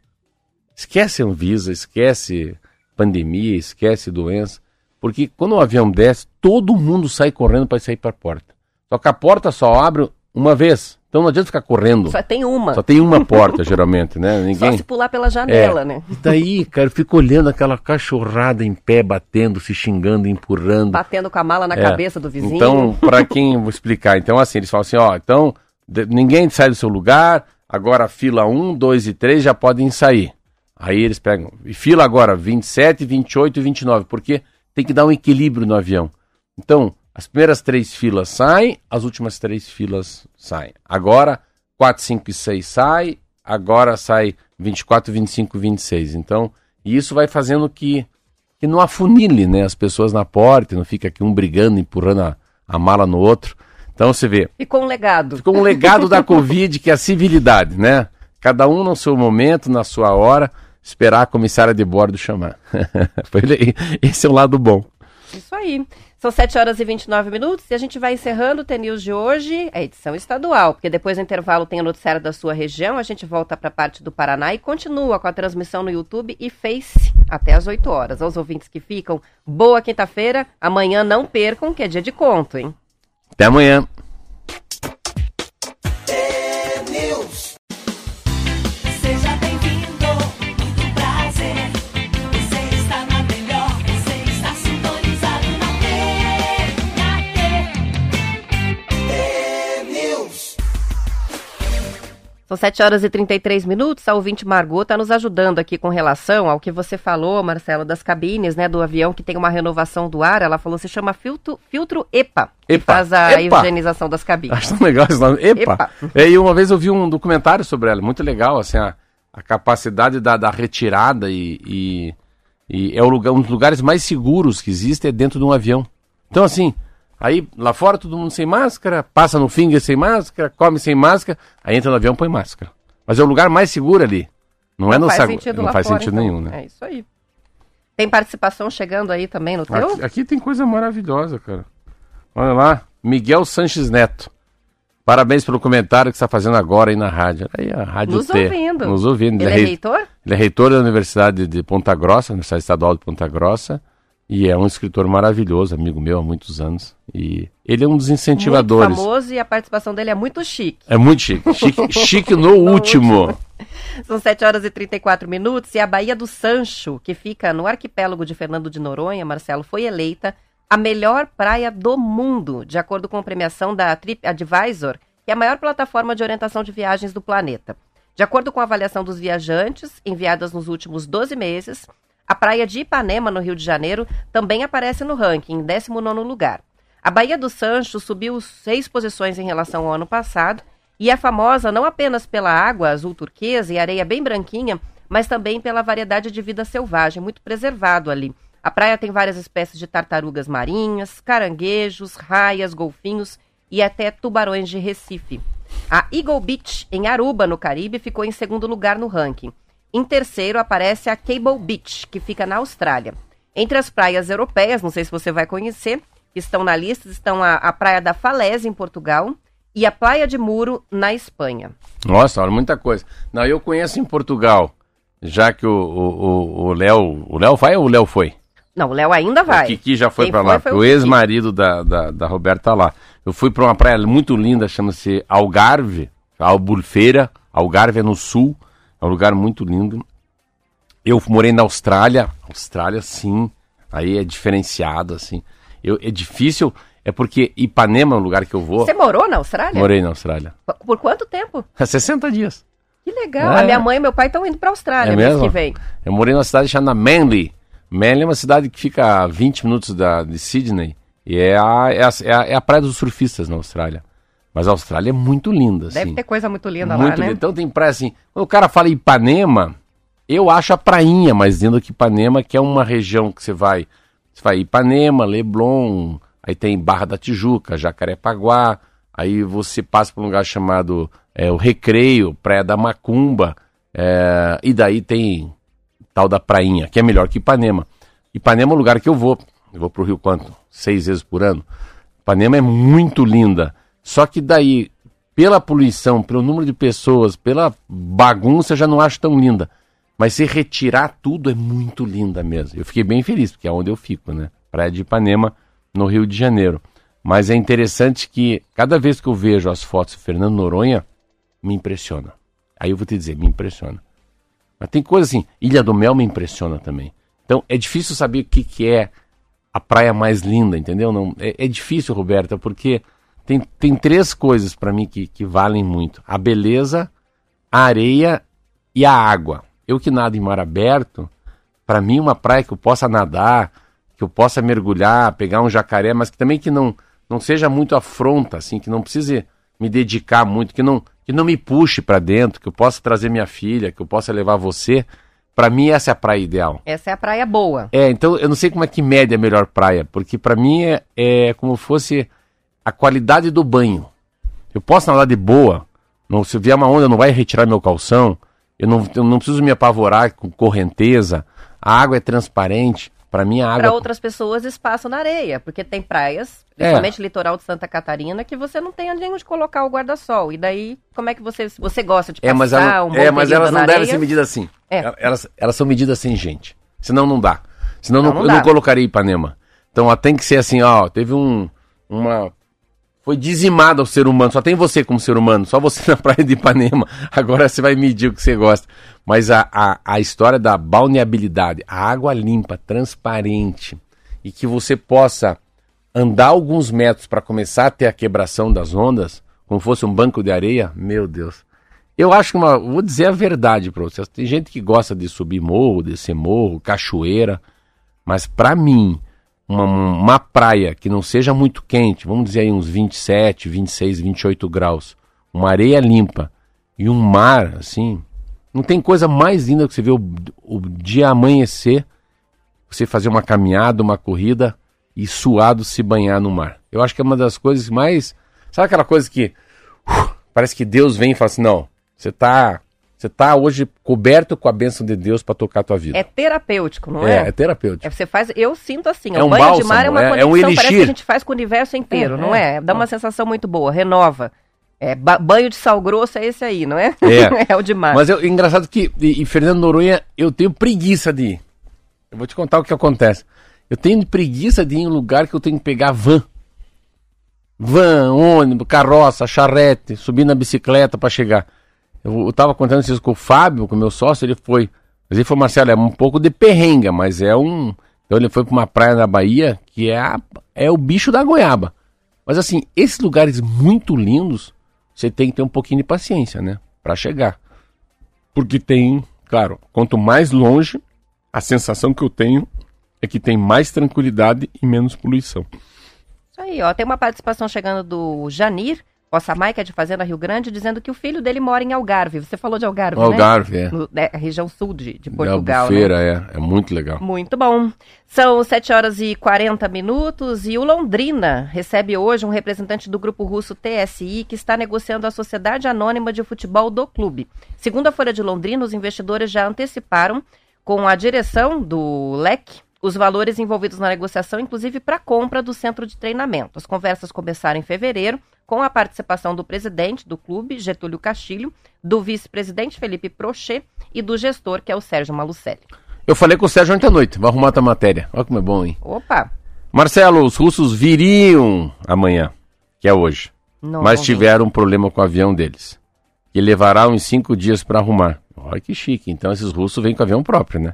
Esquece a Anvisa, esquece pandemia, esquece doença. Porque quando o avião desce, todo mundo sai correndo para sair para a porta. Só que a porta só abre uma vez. Então não adianta ficar correndo. Só tem uma. Só tem uma porta, geralmente, né? Ninguém... Só se pular pela janela, é. né? E daí, cara, eu fico olhando aquela cachorrada em pé, batendo, se xingando, empurrando. Batendo com a mala na é. cabeça do vizinho. Então, para quem vou explicar, então assim, eles falam assim, ó, então, ninguém sai do seu lugar, agora fila 1, 2 e 3 já podem sair. Aí eles pegam, e fila agora 27, 28 e 29, porque tem que dar um equilíbrio no avião. Então, as primeiras três filas saem, as últimas três filas saem. Agora, 4, 5 e 6 sai, agora sai 24, 25 26. Então, isso vai fazendo que, que não afunile né, as pessoas na porta, não fica aqui um brigando, empurrando a, a mala no outro. Então você vê. Ficou um legado. Ficou um legado da Covid, que é a civilidade, né? Cada um no seu momento, na sua hora esperar a comissária de bordo chamar. Esse é o lado bom. Isso aí. São 7 horas e 29 minutos e a gente vai encerrando o TNews de hoje, a edição estadual, porque depois do intervalo tem o noticiário da sua região, a gente volta para a parte do Paraná e continua com a transmissão no YouTube e Face até às 8 horas. Aos ouvintes que ficam, boa quinta-feira, amanhã não percam, que é dia de conto, hein? Até amanhã. São 7 horas e 33 minutos. A ouvinte Margot está nos ajudando aqui com relação ao que você falou, Marcelo, das cabines né, do avião que tem uma renovação do ar. Ela falou se chama filtro, filtro EPA, EPA, faz a EPA. higienização das cabines. Acho tão legal esse nome. Epa! Epa. É, E uma vez eu vi um documentário sobre ela, muito legal, assim, a, a capacidade da, da retirada e, e, e é o lugar, um dos lugares mais seguros que existe é dentro de um avião. Então, assim, aí lá fora todo mundo sem máscara, passa no finger sem máscara, come sem máscara, aí entra no avião põe máscara. Mas é o lugar mais seguro ali. Não, é no faz sagu- sentido Não faz fora, sentido então. nenhum, né? É isso aí. Tem participação chegando aí também no teu? Aqui, aqui tem coisa maravilhosa, cara. Olha lá, Miguel Sanches Neto. Parabéns pelo comentário que está fazendo agora aí na rádio. Aí a rádio Nos T. ouvindo. Nos ouvindo. Ele é rei- reitor? Ele é reitor da Universidade de Ponta Grossa, Universidade Estadual de Ponta Grossa, e é um escritor maravilhoso, amigo meu há muitos anos. E ele é um dos incentivadores. Muito famoso e a participação dele é muito chique. É muito chique. Chique, chique no, último. São 7 horas e 34 minutos e a Baía do Sancho, que fica no arquipélago de Fernando de Noronha, Marcelo, foi eleita a melhor praia do mundo, de acordo com a premiação da TripAdvisor, que é a maior plataforma de orientação de viagens do planeta. De acordo com a avaliação dos viajantes, enviadas nos últimos 12 meses, a praia de Ipanema, no Rio de Janeiro, também aparece no ranking, em 19º lugar. A Baía do Sancho subiu seis posições em relação ao ano passado e é famosa não apenas pela água azul turquesa e areia bem branquinha, mas também pela variedade de vida selvagem, muito preservado ali. A praia tem várias espécies de tartarugas marinhas, caranguejos, raias, golfinhos e até tubarões de Recife. A Eagle Beach, em Aruba, no Caribe, ficou em segundo lugar no ranking. Em terceiro aparece a Cable Beach, que fica na Austrália. Entre as praias europeias, não sei se você vai conhecer, que estão na lista, estão a, a Praia da Falésia, em Portugal, e a Praia de Muro, na Espanha. Nossa, olha, muita coisa. Não, eu conheço em Portugal, já que o Léo. O Léo vai ou o Léo foi? Não, o Léo ainda vai. O Kiki já foi foi lá, foi o ex-marido da, da, da Roberta lá. Eu fui pra uma praia muito linda, chama-se Algarve, Albufeira. Algarve é no sul, é um lugar muito lindo. Eu morei na Austrália, Austrália sim, aí é diferenciado, assim. Eu, é difícil, é porque Ipanema é um lugar que eu vou. Você morou na Austrália? Morei na Austrália. Por quanto tempo? Há 60 dias. Que legal. É. A minha mãe e meu pai estão indo pra Austrália É mês mesmo? que vem. Eu morei numa cidade chamada Manly. Manly é uma cidade que fica a 20 minutos da, de Sydney. E é a, é, a, é, a, é a praia dos surfistas na Austrália. Mas a Austrália é muito linda, assim. Deve ter coisa muito linda muito lá, né? linda. Então tem praia assim. Quando o cara fala Ipanema, eu acho a prainha mais linda que Ipanema, que é uma região que você vai. Você vai Ipanema, Leblon, aí tem Barra da Tijuca, Jacarepaguá, aí você passa por um lugar chamado é, o Recreio, Praia da Macumba, é, e daí tem tal da prainha, que é melhor que Ipanema. Ipanema é um lugar que eu vou. Eu vou pro Rio quanto? Seis vezes por ano. Ipanema é muito linda. Só que daí, pela poluição, pelo número de pessoas, pela bagunça, já não acho tão linda. Mas se retirar tudo, é muito linda mesmo. Eu fiquei bem feliz, porque é onde eu fico, né? Praia de Ipanema, no Rio de Janeiro. Mas é interessante que cada vez que eu vejo as fotos de Fernando Noronha, me impressiona. Aí eu vou te dizer, me impressiona. Mas tem coisa assim, Ilha do Mel me impressiona também. Então é difícil saber o que, que é a praia mais linda, entendeu? Não, é, é difícil, Roberta, porque tem, tem três coisas para mim que, que valem muito: a beleza, a areia e a água. Eu que nado em mar aberto, para mim uma praia que eu possa nadar, que eu possa mergulhar, pegar um jacaré, mas que também que não não seja muito afronta, assim, que não precise me dedicar muito, que não que não me puxe para dentro, que eu possa trazer minha filha, que eu possa levar você. Para mim essa é a praia ideal. Essa é a praia boa. É, então eu não sei como é que mede a melhor praia, porque para mim é, é como fosse a qualidade do banho. Eu posso nadar de boa, não, se vier uma onda não vai retirar meu calção, eu não, eu não preciso me apavorar com correnteza, a água é transparente, para mim a água... Para outras pessoas, espaço na areia, porque tem praias, É. principalmente litoral de Santa Catarina, que você não tem onde onde colocar o guarda-sol. E daí, como é que você, você gosta de É, mas, passar ela- um é, mas elas não devem ser medidas assim. É. Elas, elas são medidas sem gente. Senão não dá. Senão Não, não, não eu dá. não colocaria Ipanema. Então ela tem que ser assim, ó, teve um. Uma. Foi dizimado ao ser humano. Só tem você como ser humano. Só você na praia de Ipanema. Agora você vai medir o que você gosta. Mas a, a, a história da balneabilidade, a água limpa, transparente, e que você possa andar alguns metros para começar a ter a quebração das ondas, como fosse um banco de areia, meu Deus. Eu acho que uma. Vou dizer a verdade para vocês. Tem gente que gosta de subir morro, descer morro, cachoeira. Mas para mim, uma, uma praia que não seja muito quente, vamos dizer aí uns 27, 26, 28 graus, uma areia limpa e um mar, assim, não tem coisa mais linda que você ver o, o dia amanhecer, você fazer uma caminhada, uma corrida e suado se banhar no mar. Eu acho que é uma das coisas mais. Sabe aquela coisa que uh, parece que Deus vem e fala assim: não, você está você tá hoje coberto com a bênção de Deus para tocar a tua vida. É terapêutico, não é? É, é terapêutico. É, você faz, eu sinto assim, é um um banho bálsamo, de mar é uma é- é conexão, um elixir. parece que a gente faz com o universo inteiro, É, não é? é. Dá uma sensação muito boa, renova. É, ba- banho de sal grosso é esse aí, não é? É. é o de mar. Mas eu, engraçado que e, e Fernando Noronha, eu tenho preguiça de ir. Eu vou te contar o que acontece. Eu tenho preguiça de ir em lugar que eu tenho que pegar van. Van, ônibus, carroça, charrete, subir na bicicleta para chegar. Eu, eu tava contando isso com o Fábio, com o meu sócio, ele foi. Mas ele falou, Marcelo, é um pouco de perrenga, mas é um. Então ele foi para uma praia na Bahia que é, a- é o bicho da goiaba. Mas assim, esses lugares muito lindos, você tem que ter um pouquinho de paciência, né? Para chegar. Porque tem, claro, quanto mais longe, a sensação que eu tenho é que tem mais tranquilidade e menos poluição. Isso aí, ó. Tem uma participação chegando do Janir, Ossamai, que é de Fazenda Rio Grande, dizendo que o filho dele mora em Algarve. Você falou de Algarve, né? Algarve, é. No, é, região sul de, de Portugal, né? Albufeira, é. É muito legal. Muito bom. São 7 horas e 40 minutos e o Londrina recebe hoje um representante do grupo russo TSI que está negociando a sociedade anônima de futebol do clube. Segundo a Folha de Londrina, os investidores já anteciparam com a direção do LEC os valores envolvidos na negociação, inclusive para a compra do centro de treinamento. As conversas começaram em fevereiro, com a participação do presidente do clube, Getúlio Castilho, do vice-presidente Felipe Prochet e do gestor, que é o Sérgio Malucelli. Eu falei com o Sérgio ontem à noite, vou arrumar tua matéria. Olha como é bom, hein? Opa! Marcelo, os russos viriam amanhã, que é hoje. Não, mas não tiveram um problema com o avião deles. Que levará uns cinco dias para arrumar. Olha que chique. Então esses russos vêm com avião próprio, né?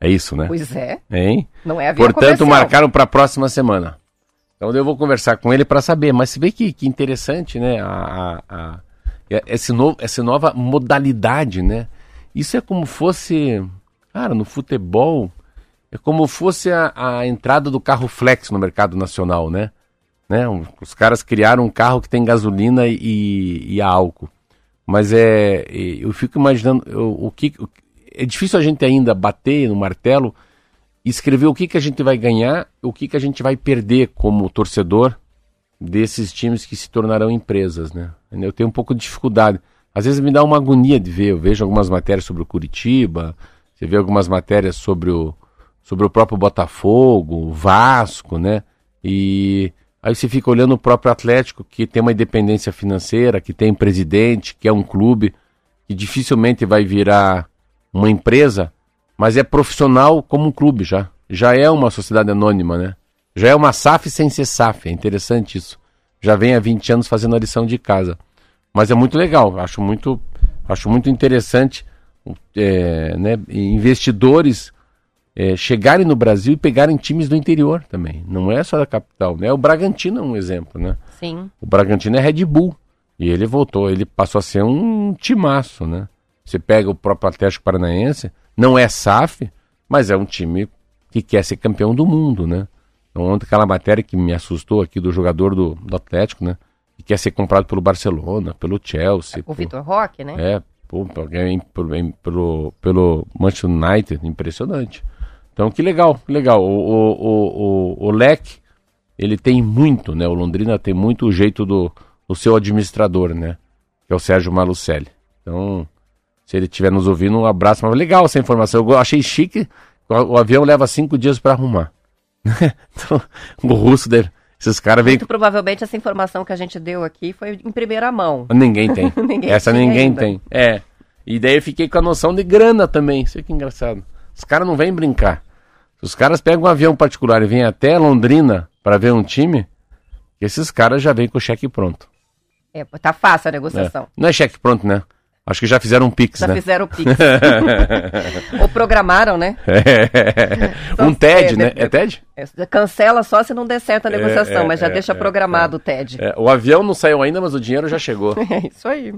É isso, né? Pois é, Hein? não é avião Portanto, comercial. marcaram para a próxima semana. Então eu vou conversar com ele para saber. Mas você vê que, que interessante, né? A, a- a- é- esse novo, essa nova modalidade, né? Isso é como fosse, cara, no futebol, é como fosse a, a entrada do carro flex no mercado nacional, né? né? Os caras criaram um carro que tem gasolina e, e álcool. Mas é, eu fico imaginando eu- o que é difícil a gente ainda bater no martelo escrever o que, que a gente vai ganhar, o que, que a gente vai perder como torcedor desses times que se tornarão empresas, né? Eu tenho um pouco de dificuldade. Às vezes me dá uma agonia de ver. Eu vejo algumas matérias sobre o Curitiba, você vê algumas matérias sobre o, sobre o próprio Botafogo, o Vasco, né? E aí você fica olhando o próprio Atlético, que tem uma independência financeira, que tem presidente, que é um clube, que dificilmente vai virar uma empresa, mas é profissional como um clube já. Já é uma sociedade anônima, né? Já é uma SAF sem ser SAF, é interessante isso. Já vem há 20 anos fazendo a lição de casa. Mas é muito legal, acho muito, acho muito interessante é, né, investidores é, chegarem no Brasil e pegarem times do interior também. Não é só da capital, né? O Bragantino é um exemplo, né? Sim. O Bragantino é Red Bull. E ele voltou, ele passou a ser um timaço, né? Você pega o próprio Atlético Paranaense, não é SAF, mas é um time que quer ser campeão do mundo, né? Então, ontem aquela matéria que me assustou aqui do jogador do, do Atlético, né? Que quer ser comprado pelo Barcelona, pelo Chelsea. O por- Vitor Roque, né? é, pô, em- pelo, pelo Manchester United, impressionante. Então, que legal, que legal. O, o, o, o, o Leque, ele tem muito, né? O Londrina tem muito o jeito do, do seu administrador, né? Que é o Sérgio Malucelli. Então, se ele estiver nos ouvindo, um abraço. Mas legal essa informação. Eu achei chique. O, o avião leva cinco dias para arrumar. então, o russo deve. Esses caras vêm. Muito provavelmente essa informação que a gente deu aqui foi em primeira mão. Ninguém tem. Ninguém Essa tinha ninguém ainda. tem. É. E daí eu fiquei com a noção de grana também. Isso que engraçado. Os caras não vêm brincar. Se os caras pegam um avião particular e vêm até Londrina para ver um time, esses caras já vêm com o cheque pronto. É, tá fácil a negociação. Não é cheque pronto, né? Acho que já fizeram um Pix, Já né? fizeram o Pix. Ou programaram, né? um TED, É, né? de- É TED? É, Cancela só se não der certo a negociação, é, mas já é, deixa é, programado o TED. É, o avião não saiu ainda, mas o dinheiro já chegou. É isso aí.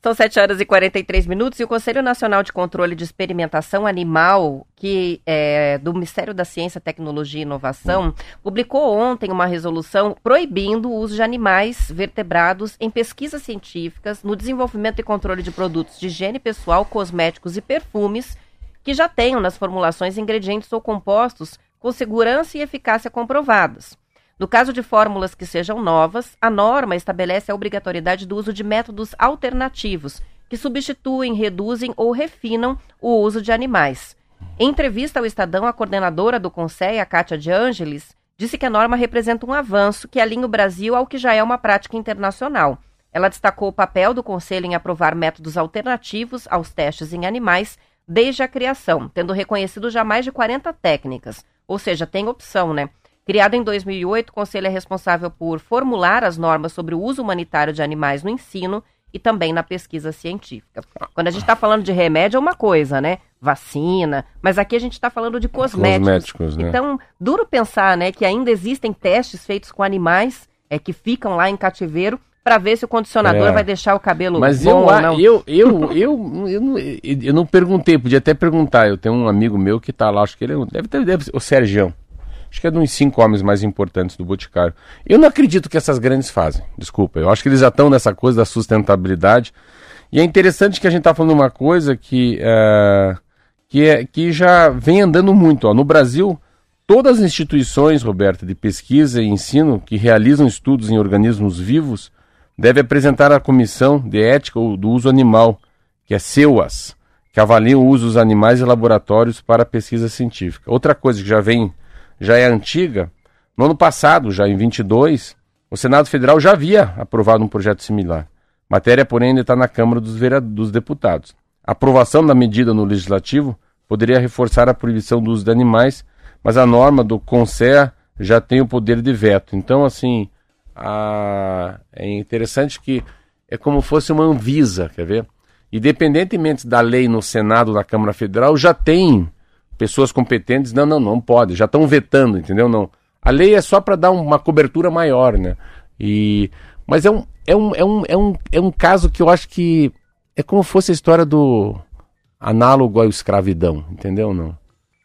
São 7 horas e 43 minutos e o Conselho Nacional de Controle de Experimentação Animal, que é do Ministério da Ciência, Tecnologia e Inovação, publicou ontem uma resolução proibindo o uso de animais vertebrados em pesquisas científicas, no desenvolvimento e controle de produtos de higiene pessoal, cosméticos e perfumes, que já tenham nas formulações ingredientes ou compostos com segurança e eficácia comprovados. No caso de fórmulas que sejam novas, a norma estabelece a obrigatoriedade do uso de métodos alternativos, que substituem, reduzem ou refinam o uso de animais. Em entrevista ao Estadão, a coordenadora do Conselho, a Kátia de Angelis, disse que a norma representa um avanço que alinha o Brasil ao que já é uma prática internacional. Ela destacou o papel do Conselho em aprovar métodos alternativos aos testes em animais desde a criação, tendo reconhecido já mais de 40 técnicas. Ou seja, tem opção, né? Criado em 2008, o Conselho é responsável por formular as normas sobre o uso humanitário de animais no ensino e também na pesquisa científica. Quando a gente está falando de remédio é uma coisa, né? Vacina, mas aqui a gente está falando de cosméticos. cosméticos né? Então, duro pensar, né, que ainda existem testes feitos com animais é, que ficam lá em cativeiro para ver se o condicionador é. vai deixar o cabelo Mas bom eu, ou não. Eu, eu, eu, eu, não, eu não perguntei, podia até perguntar. Eu tenho um amigo meu que está lá, acho que ele é, deve ter, deve, o Sergião acho que é de uns cinco homens mais importantes do Boticário. Eu não acredito que essas grandes fazem, desculpa. Eu acho que eles já estão nessa coisa da sustentabilidade. E é interessante que a gente está falando uma coisa que, é, que, é, que já vem andando muito. Ó. No Brasil, todas as instituições, Roberta, de pesquisa e ensino que realizam estudos em organismos vivos devem apresentar à Comissão de Ética do Uso Animal, que é CEUAS, que avalia o uso dos animais em laboratórios para pesquisa científica. Outra coisa que já vem já é antiga. No ano passado, já em 22, o Senado Federal já havia aprovado um projeto similar. Matéria, porém, ainda está na Câmara dos, dos Deputados. A aprovação da medida no Legislativo poderia reforçar a proibição do uso de animais, mas a norma do CONSEA já tem o poder de veto. Então, assim, a... é interessante que é como fosse uma Anvisa, quer ver? Independentemente da lei no Senado da Câmara Federal, já tem pessoas competentes, não, não, não pode, já estão vetando, entendeu? Não. A lei é só para dar uma cobertura maior, né? E mas é um, é um, é um, é um, é um caso que eu acho que é como fosse a história do análogo à escravidão, entendeu? Não.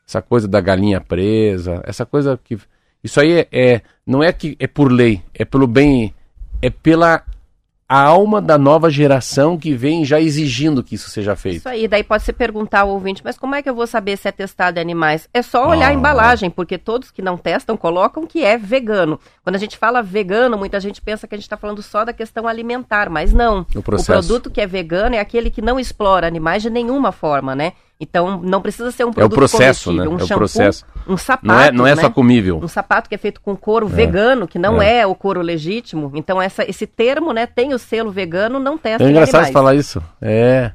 Essa coisa da galinha presa, essa coisa que isso aí é, é não é que é por lei, é pelo bem, é pela a alma da nova geração que vem já exigindo que isso seja feito. Isso aí, daí pode se perguntar ao ouvinte, mas como é que eu vou saber se é testado em animais? É só olhar ah. a embalagem, porque todos que não testam colocam que é vegano. Quando a gente fala vegano, muita gente pensa que a gente está falando só da questão alimentar, mas não. O, o produto que é vegano é aquele que não explora animais de nenhuma forma, né? Então não precisa ser um produto É o processo, né? Um é o processo. Um sapato, não é, não é né? só comível. Um sapato que é feito com couro é. vegano, que não é. é. o couro legítimo. Então essa, esse termo, né, tem o selo vegano, não testa É engraçado falar isso. É.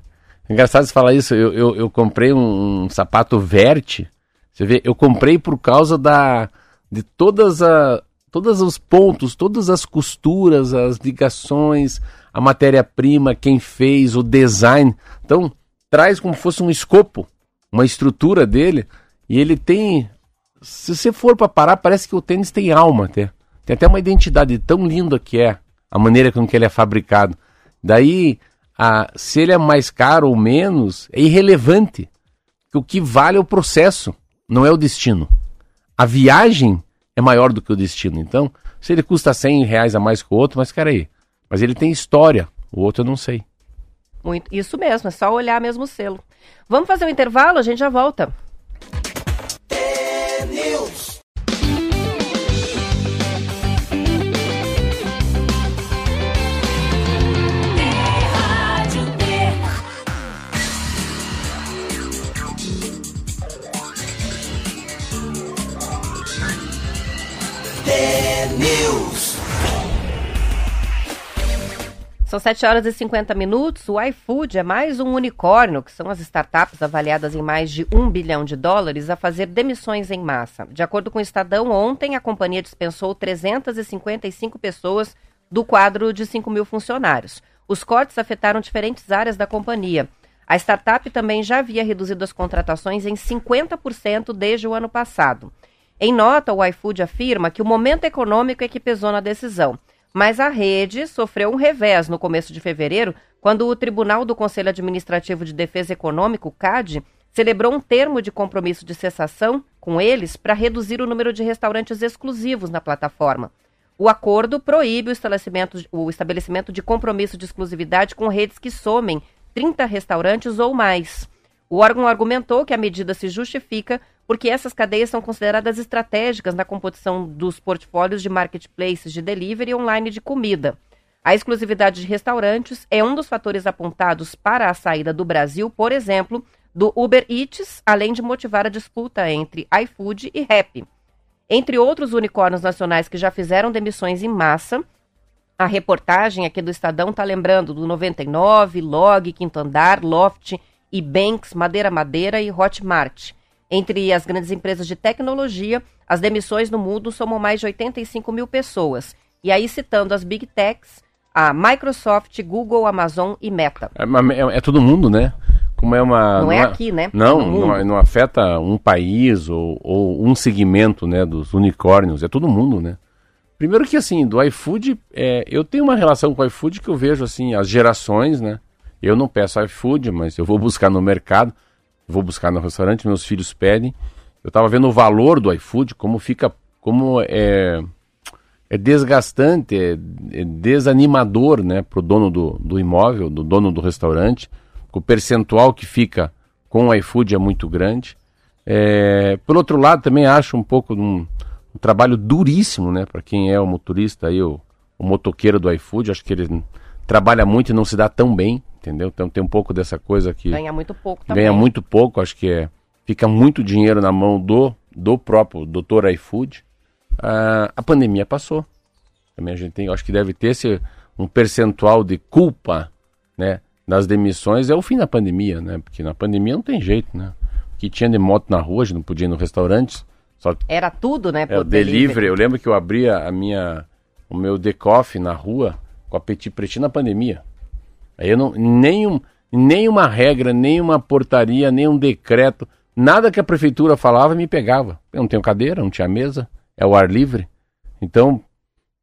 é engraçado você falar isso. Eu, eu, eu comprei um, um, sapato Verte. Você vê, eu comprei por causa da de todas a todos os pontos, todas as costuras, as ligações, a matéria-prima, quem fez, o design. Então, traz como fosse um escopo, uma estrutura dele, e ele tem. Se você for para parar, parece que o tênis tem alma até. Tem até uma identidade tão linda que é a maneira com que ele é fabricado. Daí, a, se ele é mais caro ou menos, é irrelevante. O que vale é o processo, não é o destino. A viagem é maior do que o destino. Então, se ele custa 100 reais a mais que o outro, mas cara aí, mas ele tem história, o outro eu não sei. Muito, isso mesmo, é só olhar mesmo o selo. Vamos fazer um intervalo, a gente já volta. São 7 horas e 50 minutos. O iFood é mais um unicórnio, que são as startups avaliadas em mais de um bilhão de dólares, a fazer demissões em massa. De acordo com o Estadão, ontem a companhia dispensou 355 pessoas do quadro de 5 mil funcionários. Os cortes afetaram diferentes áreas da companhia. A startup também já havia reduzido as contratações em 50% desde o ano passado. Em nota, o iFood afirma que o momento econômico é que pesou na decisão. Mas a rede sofreu um revés no começo de fevereiro, quando o Tribunal do Conselho Administrativo de Defesa Econômico, CAD, celebrou um termo de compromisso de cessação com eles para reduzir o número de restaurantes exclusivos na plataforma. O acordo proíbe o estabelecimento, o estabelecimento de compromisso de exclusividade com redes que somem 30 restaurantes ou mais. O órgão argumentou que a medida se justifica porque essas cadeias são consideradas estratégicas na composição dos portfólios de marketplaces de delivery online de comida. A exclusividade de restaurantes é um dos fatores apontados para a saída do Brasil, por exemplo, do Uber Eats, além de motivar a disputa entre iFood e Rappi. Entre outros unicórnios nacionais que já fizeram demissões em massa, a reportagem aqui do Estadão está lembrando do 99, Log, Quinto Andar, Loft, Banks, Madeira Madeira e Hotmart. Entre as grandes empresas de tecnologia, as demissões no mundo somam mais de 85 mil pessoas. E aí, citando as Big Techs, a Microsoft, Google, Amazon e Meta. É, é, é todo mundo, né? Como é uma. Não, é não é aqui, né? Não, não, não, afeta um país ou, ou, um segmento né, dos unicórnios, é todo mundo, né? Primeiro que assim, do iFood, é, eu tenho uma relação com o iFood que eu vejo assim, as gerações, né? Eu não peço iFood, mas eu vou buscar no mercado, vou buscar no restaurante, meus filhos pedem. Eu estava vendo o valor do iFood, como fica, como é, é desgastante, é, é desanimador, né, pro dono do, do imóvel, do dono do restaurante. O percentual que fica com o iFood é muito grande. É, por outro lado, também acho um pouco um, um trabalho duríssimo, né, para quem é o motorista aí, o, o motoqueiro do iFood. Acho que ele trabalha muito e não se dá tão bem entendeu? Então tem um pouco dessa coisa que ganha muito pouco também. Ganha muito pouco, acho que é fica muito dinheiro na mão do do próprio doutor iFood. Ah, a pandemia passou. Também a gente tem, acho que deve ter esse, um percentual de culpa, né, das demissões é o fim da pandemia, né? Porque na pandemia não tem jeito, né? O que tinha de moto na rua, a gente não podia ir nos restaurantes. Só Era tudo, né? É, o delivery. delivery. Eu lembro que eu abria a minha, o meu decoff na rua com a Petit Pretinho na pandemia. Aí não, nenhum, nenhuma regra, nenhuma portaria, nenhum decreto, nada que a prefeitura falava me pegava. Eu não tenho cadeira, não tinha mesa, é o ar livre. Então,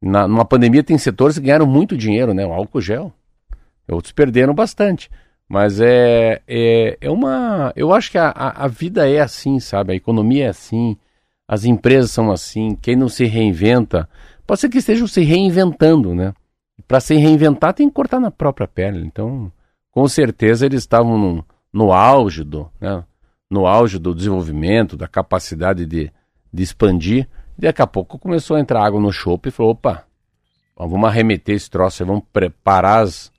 na, numa pandemia tem setores que ganharam muito dinheiro, né? O álcool gel. Outros perderam bastante. Mas é, é, é uma. Eu acho que a, a, vida é assim, sabe? A economia é assim, as empresas são assim. Quem não se reinventa, pode ser que estejam se reinventando, né? Para se reinventar tem que cortar na própria pele. Então, com certeza eles estavam no, no auge do, né, no auge do desenvolvimento, da capacidade de, de expandir. E daqui a pouco começou a entrar água no chope e falou, opa, vamos arremeter esse troço, vamos preparar as,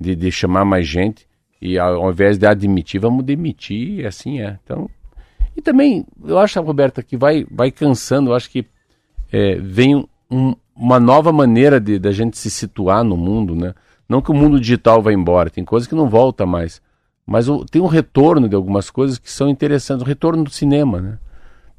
de, de chamar mais gente e ao invés de admitir, vamos demitir, e assim é. Então, e também, eu acho, Roberta, que vai, vai cansando, eu acho que é, vem um, uma nova maneira de da gente se situar no mundo, né? Não que o mundo digital vá embora, tem coisas que não volta mais, mas o, tem um retorno de algumas coisas que são interessantes, o retorno do cinema, né?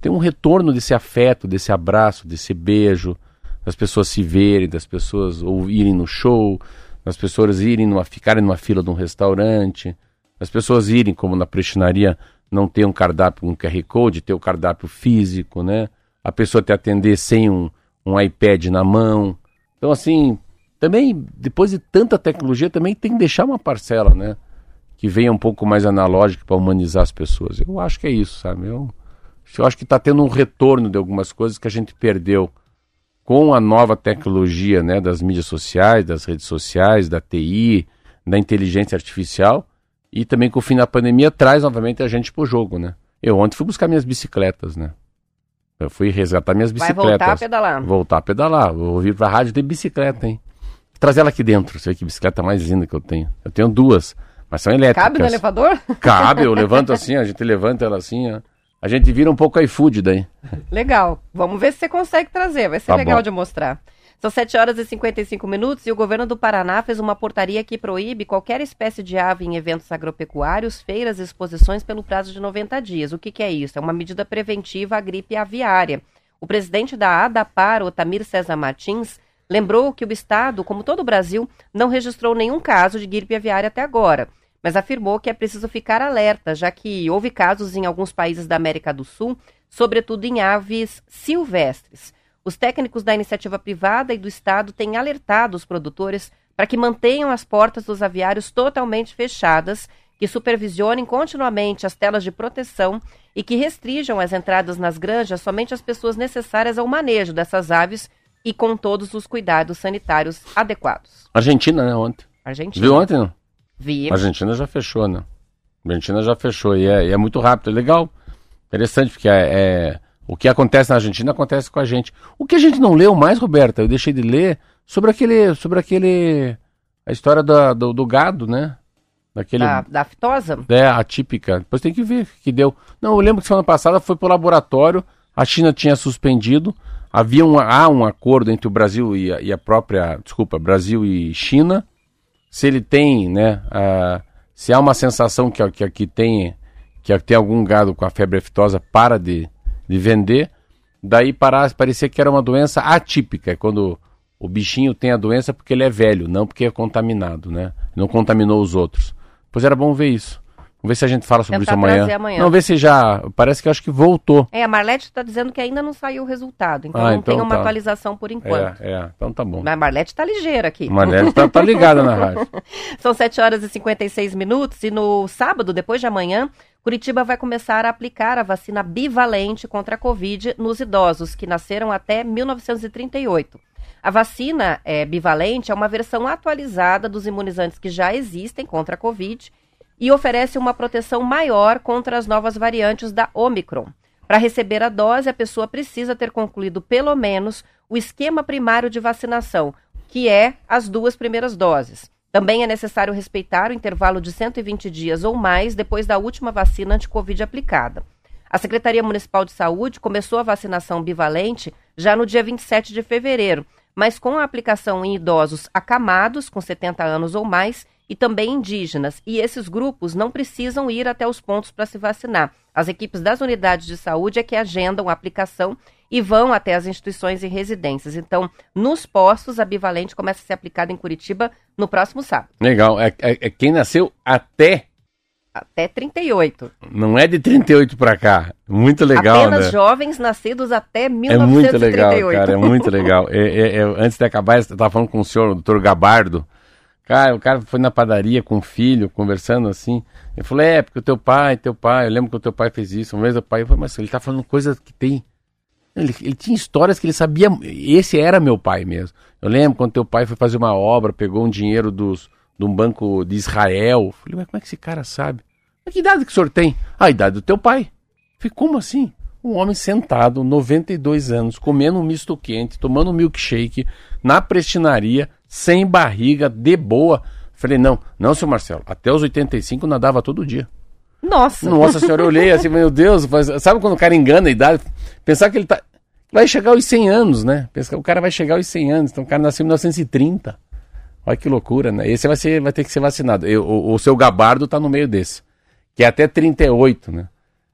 Tem um retorno desse afeto, desse abraço, desse beijo, das pessoas se verem, das pessoas ou irem no show, das pessoas irem numa, ficarem numa fila de um restaurante, das pessoas irem, como na prestinaria, não ter um cardápio um QR Code, ter o cardápio físico, né? A pessoa te atender sem um, um iPad na mão. Então, assim, também, depois de tanta tecnologia, também tem que deixar uma parcela, né? Que venha um pouco mais analógica para humanizar as pessoas. Eu acho que é isso, sabe? Eu, eu acho que está tendo um retorno de algumas coisas que a gente perdeu com a nova tecnologia, né? Das mídias sociais, das redes sociais, da TI, da inteligência artificial. E também com o fim da pandemia traz novamente a gente para o jogo, né? Eu ontem fui buscar minhas bicicletas, né? Eu fui resgatar minhas bicicletas. Vai voltar a pedalar. Voltar a pedalar. Vou vir pra rádio de bicicleta, hein? Trazer ela aqui dentro. Você vê que bicicleta mais linda que eu tenho. Eu tenho duas, mas são elétricas. Cabe no elevador? Cabe, eu levanto assim, a gente levanta ela assim, ó. A gente vira um pouco iFood daí. Legal. Vamos ver se você consegue trazer. Vai ser tá legal bom. de mostrar. São 7 horas e 55 minutos e o governo do Paraná fez uma portaria que proíbe qualquer espécie de ave em eventos agropecuários, feiras e exposições pelo prazo de 90 dias. O que, que é isso? É uma medida preventiva à gripe aviária. O presidente da ADAPAR, Otamir César Martins, lembrou que o Estado, como todo o Brasil, não registrou nenhum caso de gripe aviária até agora, mas afirmou que é preciso ficar alerta, já que houve casos em alguns países da América do Sul, sobretudo em aves silvestres. Os técnicos da iniciativa privada e do Estado têm alertado os produtores para que mantenham as portas dos aviários totalmente fechadas, que supervisionem continuamente as telas de proteção e que restringam as entradas nas granjas somente às pessoas necessárias ao manejo dessas aves e com todos os cuidados sanitários adequados. Argentina, né, ontem. Argentina. Viu ontem, não? Vi. Argentina já fechou, né? Argentina já fechou e é, e é muito rápido, é legal. Interessante, porque é, é, o que acontece na Argentina acontece com a gente. O que a gente não leu mais, Roberta, eu deixei de ler sobre aquele. sobre aquele. a história da, do, do gado, né? Daquele, da, da aftosa? É, atípica. Depois tem que ver o que deu. Não, eu lembro que semana passada foi pro laboratório, a China tinha suspendido, havia um, há um acordo entre o Brasil e a, e a própria. Desculpa, Brasil e China. Se ele tem, né? A, se há uma sensação que, que, que tem que tem algum gado com a febre aftosa para de, de vender, daí para, parecia que era uma doença atípica, é quando o bichinho tem a doença porque ele é velho, não porque é contaminado, né? Não contaminou os outros. Pois era bom ver isso. Vamos ver se a gente fala sobre Tentar isso amanhã. amanhã. Não, ver se já. Parece que acho que voltou. É, a Marlete está dizendo que ainda não saiu o resultado. Então ah, não então tem uma tá. atualização por enquanto. É, é, então tá bom. Mas a Marlete está ligeira aqui. A Marlete está tá ligada na rádio. São 7 horas e 56 minutos e no sábado, depois de amanhã, Curitiba vai começar a aplicar a vacina bivalente contra a Covid nos idosos que nasceram até 1938. A vacina é, bivalente é uma versão atualizada dos imunizantes que já existem contra a Covid e oferece uma proteção maior contra as novas variantes da Omicron. Para receber a dose, a pessoa precisa ter concluído pelo menos o esquema primário de vacinação, que é as duas primeiras doses. Também é necessário respeitar o intervalo de 120 dias ou mais depois da última vacina anti-Covid aplicada. A Secretaria Municipal de Saúde começou a vacinação bivalente já no dia 27 de fevereiro, mas com a aplicação em idosos acamados, com 70 anos ou mais, e também indígenas. E esses grupos não precisam ir até os pontos para se vacinar. As equipes das unidades de saúde é que agendam a aplicação e vão até as instituições e residências. Então, nos postos, a bivalente começa a ser aplicada em Curitiba no próximo sábado. Legal. É, é, é quem nasceu até até 38. Não é de 38 para cá. Muito legal, Apenas né? jovens nascidos até 1938. É muito legal, cara. É muito legal. É, é, é, antes de acabar, eu estava falando com o senhor, o doutor Gabardo. Cara, o cara foi na padaria com o filho, conversando assim. Ele falou, é, porque o teu pai, teu pai, eu lembro que o teu pai fez isso. Uma vez o pai falou, mas ele tá falando coisas que tem ele, ele, tinha histórias que ele sabia. Esse era meu pai mesmo. Eu lembro quando teu pai foi fazer uma obra, pegou um dinheiro dos, de um banco de Israel. Falei, mas como é que esse cara sabe? Mas que idade que o senhor tem? A idade do teu pai. Falei, como assim? Um homem sentado, 92 anos, comendo um misto quente, tomando um milkshake, na prestinaria, sem barriga, de boa. Falei, não, não, seu Marcelo, até os 85 nadava todo dia. Nossa! Nossa senhora, eu olhei assim, meu Deus, sabe quando o cara engana a idade? Pensar que ele tá. Vai chegar aos 100 anos, né? Pensar que o cara vai chegar aos 100 anos, então o cara nasceu em 1930. Olha que loucura, né? Esse vai, ser, vai ter que ser vacinado. Eu, o, o, seu gabardo tá no meio desse, que é até 38, né?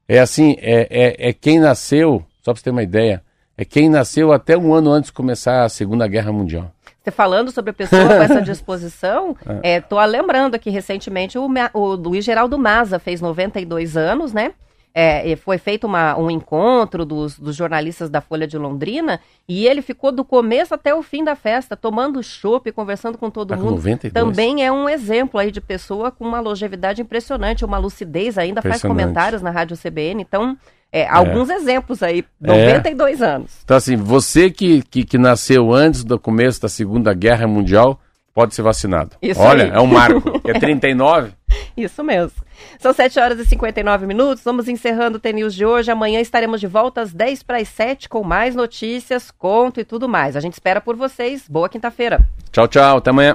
É assim, é, é, é quem nasceu, só pra você ter uma ideia, é quem nasceu até um ano antes de começar a Segunda Guerra Mundial. Você falando sobre a pessoa com essa disposição, estou é, lembrando aqui recentemente o, o Luiz Geraldo Maza fez 92 anos, né? É, foi feito uma, um encontro dos, dos, jornalistas da Folha de Londrina e ele ficou do começo até o fim da festa, tomando chopp, conversando com todo tá mundo. Com 92. Também é um exemplo aí de pessoa com uma longevidade impressionante, uma lucidez, ainda faz comentários na Rádio CBN. Então, é, é, alguns exemplos aí, 92 é. anos. Então, assim, você que, que, que, nasceu antes do começo da Segunda Guerra Mundial, pode ser vacinado. Isso Olha, aí. é um marco. é 39? Isso mesmo. São 7 horas e 59 minutos. Vamos encerrando o TNews de hoje. Amanhã estaremos de volta às 10 para as 7 com mais notícias, conto e tudo mais. A gente espera por vocês. Boa quinta-feira. Tchau, tchau. Até amanhã.